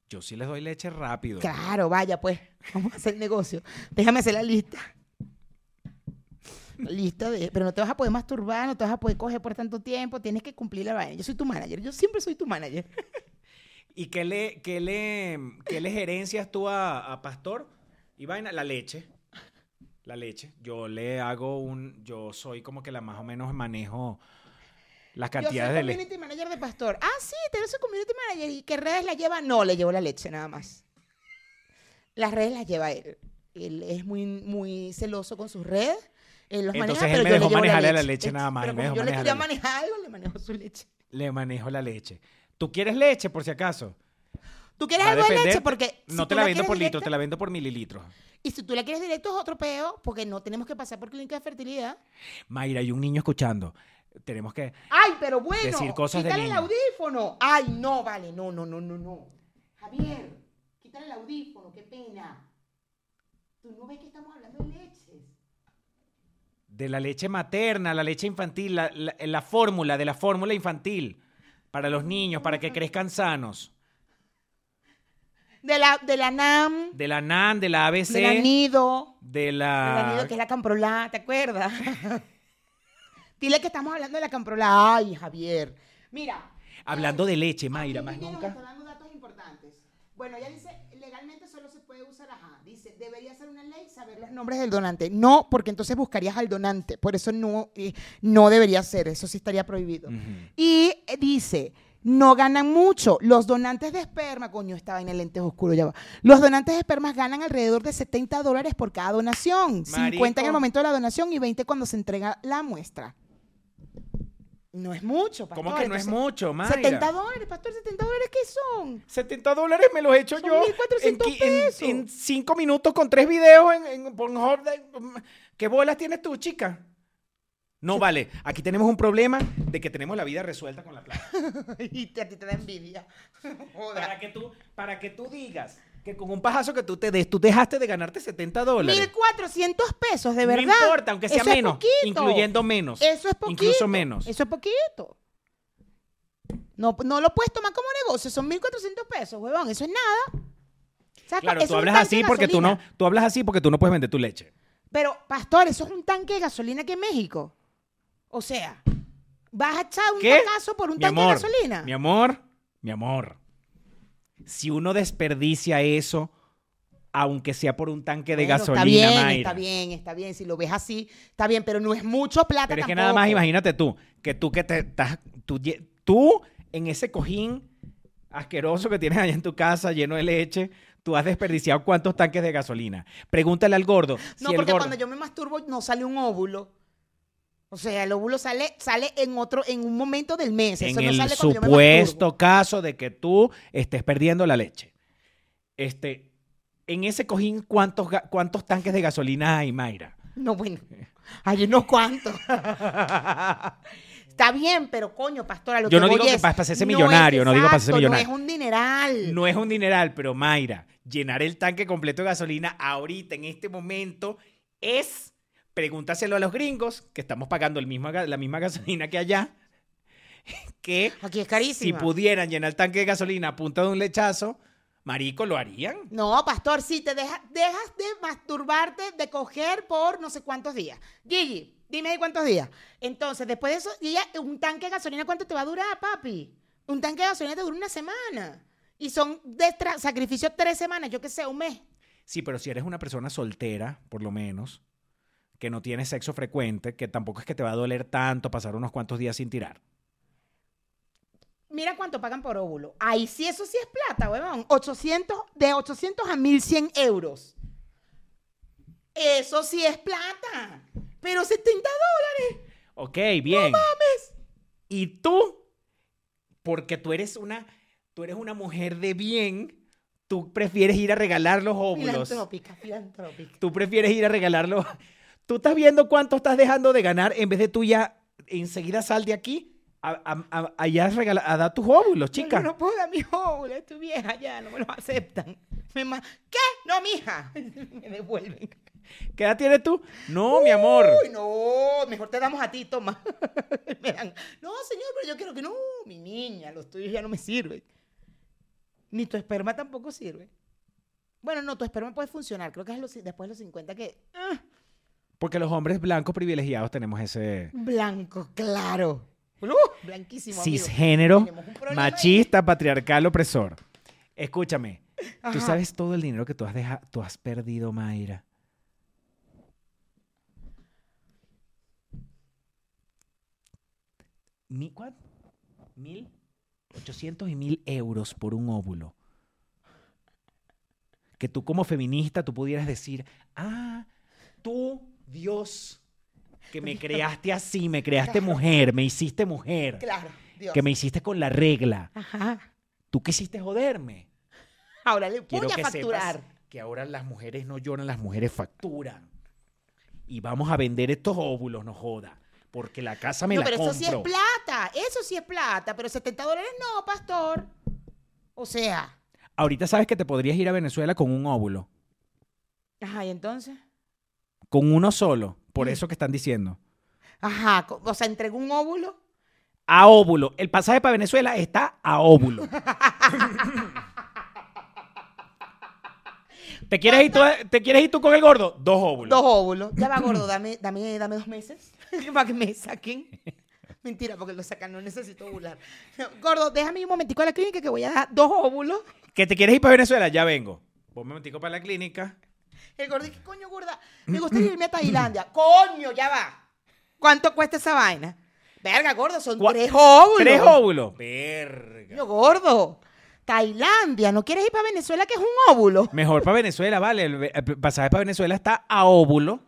Speaker 2: Yo sí les doy leche rápido.
Speaker 1: Claro, vaya, pues, vamos a hacer negocio. Déjame hacer la lista. La lista de. Pero no te vas a poder masturbar, no te vas a poder coger por tanto tiempo, tienes que cumplir la vaina. Yo soy tu manager, yo siempre soy tu manager.
Speaker 2: ¿Y qué le, qué le, qué le gerencias tú a, a Pastor? Y vaina, la leche. La leche. Yo le hago un. Yo soy como que la más o menos manejo las
Speaker 1: Yo soy
Speaker 2: cantidades de leche.
Speaker 1: community manager de Pastor. Ah, sí, te soy community manager. ¿Y qué redes la lleva? No, le llevo la leche nada más. Las redes las lleva él. Él es muy, muy celoso con sus redes. Él los
Speaker 2: Entonces
Speaker 1: maneja,
Speaker 2: él
Speaker 1: pero
Speaker 2: me
Speaker 1: yo le
Speaker 2: dejó manejarle la
Speaker 1: leche.
Speaker 2: leche nada más,
Speaker 1: Pero como yo le quería manejar algo, le manejo su leche.
Speaker 2: Le manejo la leche. ¿Tú quieres leche, por si acaso?
Speaker 1: ¿Tú quieres
Speaker 2: Va a
Speaker 1: algo de
Speaker 2: depender-
Speaker 1: leche? Porque si
Speaker 2: no
Speaker 1: tú
Speaker 2: te la vendo
Speaker 1: quieres
Speaker 2: por litro,
Speaker 1: directa-
Speaker 2: te la vendo por mililitros.
Speaker 1: Y si tú la quieres directo es otro peo, porque no tenemos que pasar por clínica de fertilidad.
Speaker 2: Mayra, hay un niño escuchando. Tenemos que.
Speaker 1: Ay, pero bueno,
Speaker 2: Decir cosas de
Speaker 1: quítale el
Speaker 2: niño.
Speaker 1: audífono. Ay, no, vale, no, no, no, no, no. Javier, quítale el audífono, qué pena. Tú no ves que estamos hablando de leches.
Speaker 2: De la leche materna, la leche infantil, la, la- la fórmula, de la fórmula infantil. Para los niños, para que crezcan sanos.
Speaker 1: De la, de la NAM,
Speaker 2: De la NAN, de la ABC,
Speaker 1: de la NIDO,
Speaker 2: de
Speaker 1: de la
Speaker 2: la.
Speaker 1: NIDO que es la Camprolá, ¿te acuerdas? Dile que estamos hablando de la Camprolá. Ay, Javier. Mira.
Speaker 2: Hablando de leche, Mayra, más nunca.
Speaker 1: está dando datos importantes. Bueno, ella dice, legalmente solo se puede usar, ajá, dice, debería ser una ley saber los nombres del donante. No, porque entonces buscarías al donante. Por eso no, eh, no debería ser, eso sí estaría prohibido. Y eh, dice, no ganan mucho. Los donantes de esperma, coño, estaba en el lente oscuro, ya va. Los donantes de espermas ganan alrededor de 70 dólares por cada donación. 50 en
Speaker 2: Marico.
Speaker 1: el momento de la donación y 20 cuando se entrega la muestra. No es mucho, pastor.
Speaker 2: ¿Cómo que no es mucho, Mayra?
Speaker 1: 70 dólares, pastor, 70 dólares, ¿qué son?
Speaker 2: 70 dólares me los he hecho
Speaker 1: Son
Speaker 2: yo
Speaker 1: 1.400
Speaker 2: en, qui- en-
Speaker 1: pesos.
Speaker 2: en cinco minutos con tres videos en, en de- ¿Qué bolas tienes tú, chica? No vale. Aquí tenemos un problema de que tenemos la vida resuelta con la plata.
Speaker 1: y te- a ti te da envidia.
Speaker 2: Para que tú, para que tú digas que con un pajazo que tú te des, tú dejaste de ganarte 70 dólares.
Speaker 1: 1400 pesos, de verdad.
Speaker 2: No importa, aunque sea
Speaker 1: Eso es
Speaker 2: menos,
Speaker 1: poquito.
Speaker 2: incluyendo menos.
Speaker 1: Eso es poquito.
Speaker 2: Incluso menos.
Speaker 1: Eso es poquito. No, no lo puedes tomar como negocio, son 1400 pesos, huevón, eso es nada.
Speaker 2: Claro,
Speaker 1: Eso
Speaker 2: tú
Speaker 1: es un
Speaker 2: hablas
Speaker 1: tanque
Speaker 2: así
Speaker 1: de
Speaker 2: porque tú no,
Speaker 1: gasolina.
Speaker 2: tú hablas así porque tú no puedes vender tu leche.
Speaker 1: Pero, pastor, eso es un tanque de gasolina aquí en México. O sea, vas a echar un
Speaker 2: ¿Qué?
Speaker 1: tacazo por un
Speaker 2: Mi
Speaker 1: tanque
Speaker 2: amor,
Speaker 1: de gasolina.
Speaker 2: Mi amor, mi amor. Si uno desperdicia eso, aunque sea por un tanque de
Speaker 1: Bueno,
Speaker 2: gasolina,
Speaker 1: está bien,
Speaker 2: Mayra.
Speaker 1: está bien, está bien. Si lo ves así, está bien, pero no es mucho plata
Speaker 2: Pero es que nada más imagínate tú, que tú que te estás, tú, tú en ese cojín asqueroso que tienes allá en tu casa lleno de leche, tú has desperdiciado cuántos tanques de gasolina. Pregúntale al gordo. si
Speaker 1: No,
Speaker 2: el
Speaker 1: porque
Speaker 2: gordo-
Speaker 1: cuando yo me masturbo no sale un óvulo. O sea, el óvulo sale, sale en otro, en un momento del mes. Eso
Speaker 2: en
Speaker 1: no
Speaker 2: el
Speaker 1: sale me
Speaker 2: supuesto caso de que tú estés perdiendo la leche. Este, en ese cojín, ¿cuántos, cuántos tanques de gasolina hay, Mayra?
Speaker 1: No, bueno. Hay unos cuantos. Está bien, pero coño, pastora, lo
Speaker 2: Yo
Speaker 1: que
Speaker 2: no digo que
Speaker 1: es,
Speaker 2: pa- pa' hacerse
Speaker 1: no es
Speaker 2: millonario, no digo pa' hacerse millonario.
Speaker 1: No es un dineral.
Speaker 2: No es un dineral, pero Mayra, llenar el tanque completo de gasolina ahorita, en este momento, es, pregúntaselo a los gringos, que estamos pagando el mismo, la misma gasolina que allá, que
Speaker 1: Aquí es
Speaker 2: si
Speaker 1: carísimo.
Speaker 2: pudieran llenar el tanque de gasolina a punta de un lechazo, marico, lo harían.
Speaker 1: No, pastor, sí, te deja- dejas de masturbarte, de coger por no sé cuántos días. Gigi, dime de cuántos días. Entonces, después de eso, ya, un tanque de gasolina, ¿cuánto te va a durar, papi? Un tanque de gasolina te dura una semana. Y son de sacrificio tres semanas, yo qué sé, un mes.
Speaker 2: Sí, pero si eres una persona soltera, por lo menos, que no tiene sexo frecuente, que tampoco es que te va a doler tanto pasar unos cuantos días sin tirar.
Speaker 1: Mira cuánto pagan por óvulo. Ahí sí, eso sí es plata, huevón. 800, de 800 a 1100 euros. Eso sí es plata. Pero 70 dólares.
Speaker 2: Ok, bien. Y tú, porque tú eres una, tú eres una mujer de bien, tú prefieres ir a regalar los óvulos.
Speaker 1: Filantrópica, filantrópica.
Speaker 2: Tú prefieres ir a regalarlos. Tú estás viendo cuánto estás dejando de ganar en vez de tú ya enseguida sal de aquí a, a- a- allá regala- a dar tus óvulos, chica.
Speaker 1: no puedo dar mis óvulos, es tu vieja ya, no me los aceptan. Me ma- ¿Qué? No, mija. me devuelven.
Speaker 2: ¿Qué edad tienes tú? No, mi amor.
Speaker 1: Uy, no, mejor te damos a ti, toma. Me dan, no, señor, pero yo quiero que no, mi niña, los tuyos ya no me sirven. Ni tu esperma tampoco sirve. Bueno, no, tu esperma puede funcionar. Creo que es los- después de los 50 que... ah,
Speaker 2: Porque los hombres blancos privilegiados tenemos ese
Speaker 1: blanco, claro. Uh, blanquísimo. amigo.
Speaker 2: cisgénero,
Speaker 1: ahí.
Speaker 2: machista, patriarcal, opresor. Escúchame, tú sabes todo el dinero que tú has, deja- tú has perdido, Mayra. ¿Mi, ¿Cuánto? ¿Mil? ¿800 y mil euros por un óvulo? Que tú como feminista tú pudieras decir, ah, tú, Dios, que me creaste así, me creaste mujer, me hiciste mujer,
Speaker 1: Claro, Dios.
Speaker 2: que me hiciste con la regla.
Speaker 1: Ajá.
Speaker 2: ¿Tú quisiste joderme?
Speaker 1: Ahora le
Speaker 2: Quiero
Speaker 1: voy a
Speaker 2: que
Speaker 1: facturar.
Speaker 2: que ahora las mujeres no lloran, las mujeres facturan. Y vamos a vender estos óvulos, no joda. Porque la casa me
Speaker 1: no,
Speaker 2: la
Speaker 1: pero
Speaker 2: compro.
Speaker 1: eso sí es plata. Eso sí es plata. Pero 70 dólares no, pastor. O sea.
Speaker 2: Ahorita sabes que te podrías ir a Venezuela con un óvulo.
Speaker 1: Ajá, y entonces.
Speaker 2: Con uno solo. Por
Speaker 1: Mm.
Speaker 2: eso que están diciendo.
Speaker 1: Ajá, o sea, entregó un óvulo.
Speaker 2: A óvulo. El pasaje para Venezuela está a óvulo. ¿Te quieres, ir tú, ¿Te quieres ir tú con el gordo? Dos óvulos.
Speaker 1: Dos óvulos. Ya va, gordo, dame, dame, dame dos meses para que me saquen. Mentira, porque lo sacan, no necesito ovular. Gordo, déjame un momentico a la clínica que voy a dar dos óvulos.
Speaker 2: ¿Que te quieres ir para Venezuela? Ya vengo. Vos un momentico para la clínica.
Speaker 1: El gordo, ¿qué coño, gorda? Me gustaría irme a Tailandia. ¡Coño, ya va! ¿Cuánto cuesta esa vaina? Verga, gordo, son tres óvulos.
Speaker 2: Tres óvulos. Verga.
Speaker 1: Coño, gordo. Tailandia, ¿no quieres ir para Venezuela que es un óvulo?
Speaker 2: Mejor para Venezuela, vale. El, el pasaje para Venezuela está a óvulo.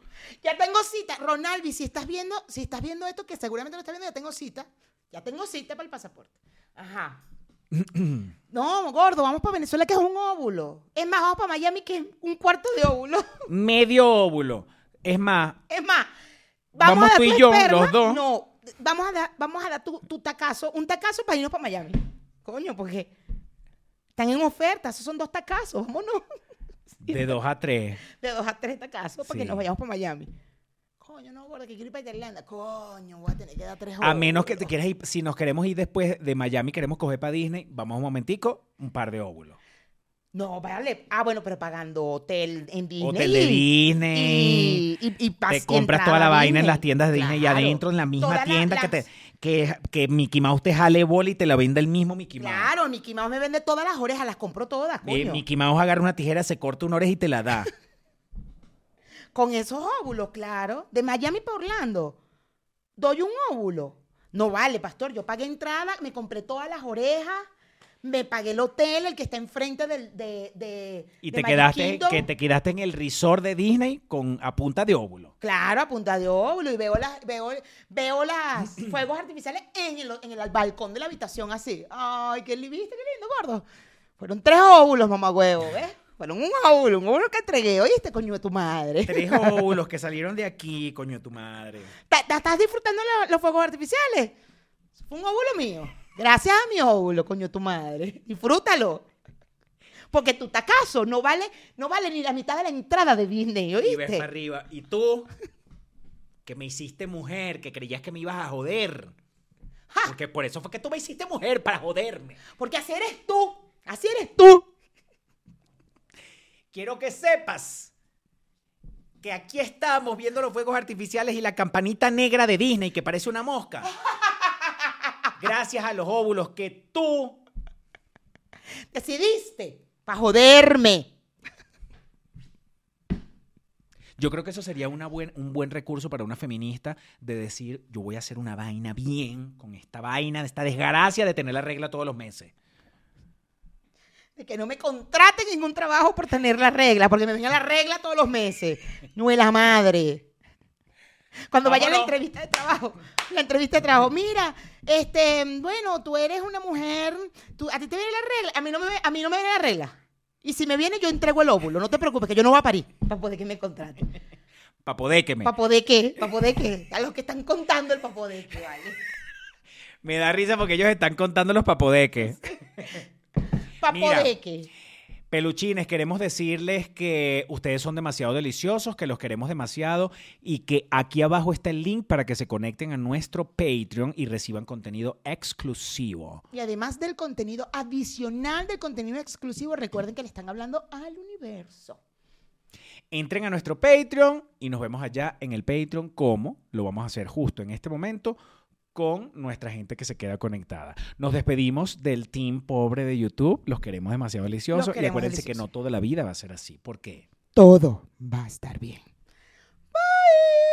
Speaker 1: Ya tengo cita. Ronaldi, si estás viendo, si estás viendo esto, que seguramente lo estás viendo, ya tengo cita. Ya tengo cita para el pasaporte. Ajá. No, gordo, vamos para Venezuela que es un óvulo. Es más, vamos para Miami que es un cuarto de óvulo.
Speaker 2: Medio óvulo. Es más,
Speaker 1: Es más,
Speaker 2: Vamos
Speaker 1: a dar
Speaker 2: tú y yo,
Speaker 1: esperma.
Speaker 2: los dos.
Speaker 1: No, vamos a dar, vamos a dar tu, tu tacazo, un tacazo para irnos para Miami. Coño, porque están en oferta, esos son dos tacazos, vámonos.
Speaker 2: de dos a tres.
Speaker 1: De dos a tres tacazos para que nos vayamos para Miami. Coño, no, que quiero ir para Tailandia. Coño, voy a tener que dar tres
Speaker 2: A menos que te quieras ir, si nos queremos ir después de Miami, queremos coger para Disney, vamos un momentico, un par de óvulos.
Speaker 1: No, vale. Ah, bueno, pero pagando hotel en Disney.
Speaker 2: Hotel de Disney.
Speaker 1: Y, y, y
Speaker 2: te compras toda la vaina en las tiendas de Disney y adentro en la misma tienda que, te, que, que Mickey Mouse te jale bola y te la venda el mismo Mickey Mouse.
Speaker 1: Claro, Mickey Mouse me vende todas las orejas, las compro todas,
Speaker 2: Eh,
Speaker 1: coño.
Speaker 2: Mickey Mouse agarra una tijera, se corta una oreja y te la da.
Speaker 1: Con esos óvulos, claro. De Miami para Orlando. Doy un óvulo. No vale, pastor. Yo pagué entrada, me compré todas las orejas, me pagué el hotel, el que está enfrente del, de, de
Speaker 2: Y
Speaker 1: de
Speaker 2: te
Speaker 1: Magic
Speaker 2: quedaste,
Speaker 1: Kingdom.
Speaker 2: que te quedaste en el resort de Disney con a punta de óvulo.
Speaker 1: Claro, a punta de óvulo. Y veo las, veo, veo las fuegos artificiales en el, en el balcón de la habitación así. Ay, qué li- ¿viste? Qué lindo, gordo. Fueron tres óvulos, mamá huevo, ¿ves? Fueron un óvulo, un óvulo que entregué. ¿Oíste, coño de tu madre?
Speaker 2: Tres óvulos que salieron de aquí, coño de tu madre.
Speaker 1: ¿Ta- ta- ¿Estás disfrutando lo- los fuegos artificiales? Fue un óvulo mío. Gracias a mi óvulo, coño de tu madre. Disfrútalo. Porque tu tacazo no vale, no vale ni la mitad de la entrada de Disney,
Speaker 2: Y ves
Speaker 1: ¿oíste?
Speaker 2: para arriba. Y tú, que me hiciste mujer, que creías que me ibas a joder.
Speaker 1: Ja.
Speaker 2: Porque por eso fue que tú me hiciste mujer, para joderme.
Speaker 1: Porque así eres tú. Así eres tú.
Speaker 2: Quiero que sepas que aquí estamos viendo los fuegos artificiales y la campanita negra de Disney que parece una mosca. Gracias a los óvulos que tú
Speaker 1: Decidiste. Para joderme.
Speaker 2: Yo creo que eso sería una buen, un buen recurso para una feminista de decir, yo voy a hacer una vaina bien con esta vaina, de esta desgracia de tener la regla todos los meses.
Speaker 1: De que no me contraten en un trabajo por tener la regla, porque me venga la regla todos los meses. No es la madre. Cuando vaya a la entrevista de trabajo, la entrevista de trabajo, mira, este, bueno, tú eres una mujer, tú, a ti te viene la regla, a mí no me, a mí no me viene la regla. Y si me viene, yo entrego el óvulo, no te preocupes, que yo no voy a parir para poder que me contraten.
Speaker 2: Para poder que me...
Speaker 1: ¿Para poder qué? ¿Para poder qué? A los que están contando el qué, ¿vale?
Speaker 2: Me da risa porque ellos están contando los papodeques.
Speaker 1: Papodeque.
Speaker 2: Peluchines, queremos decirles que ustedes son demasiado deliciosos, que los queremos demasiado y que aquí abajo está el link para que se conecten a nuestro Patreon y reciban contenido exclusivo.
Speaker 1: Y además del contenido adicional del contenido exclusivo, recuerden que le están hablando al universo.
Speaker 2: Entren a nuestro Patreon y nos vemos allá en el Patreon como lo vamos a hacer justo en este momento con nuestra gente que se queda conectada. Nos despedimos del team pobre de YouTube. Los queremos demasiado deliciosos. Y acuérdense que no toda la vida va a ser así. ¿Por qué?
Speaker 1: Todo va a estar bien. Bye.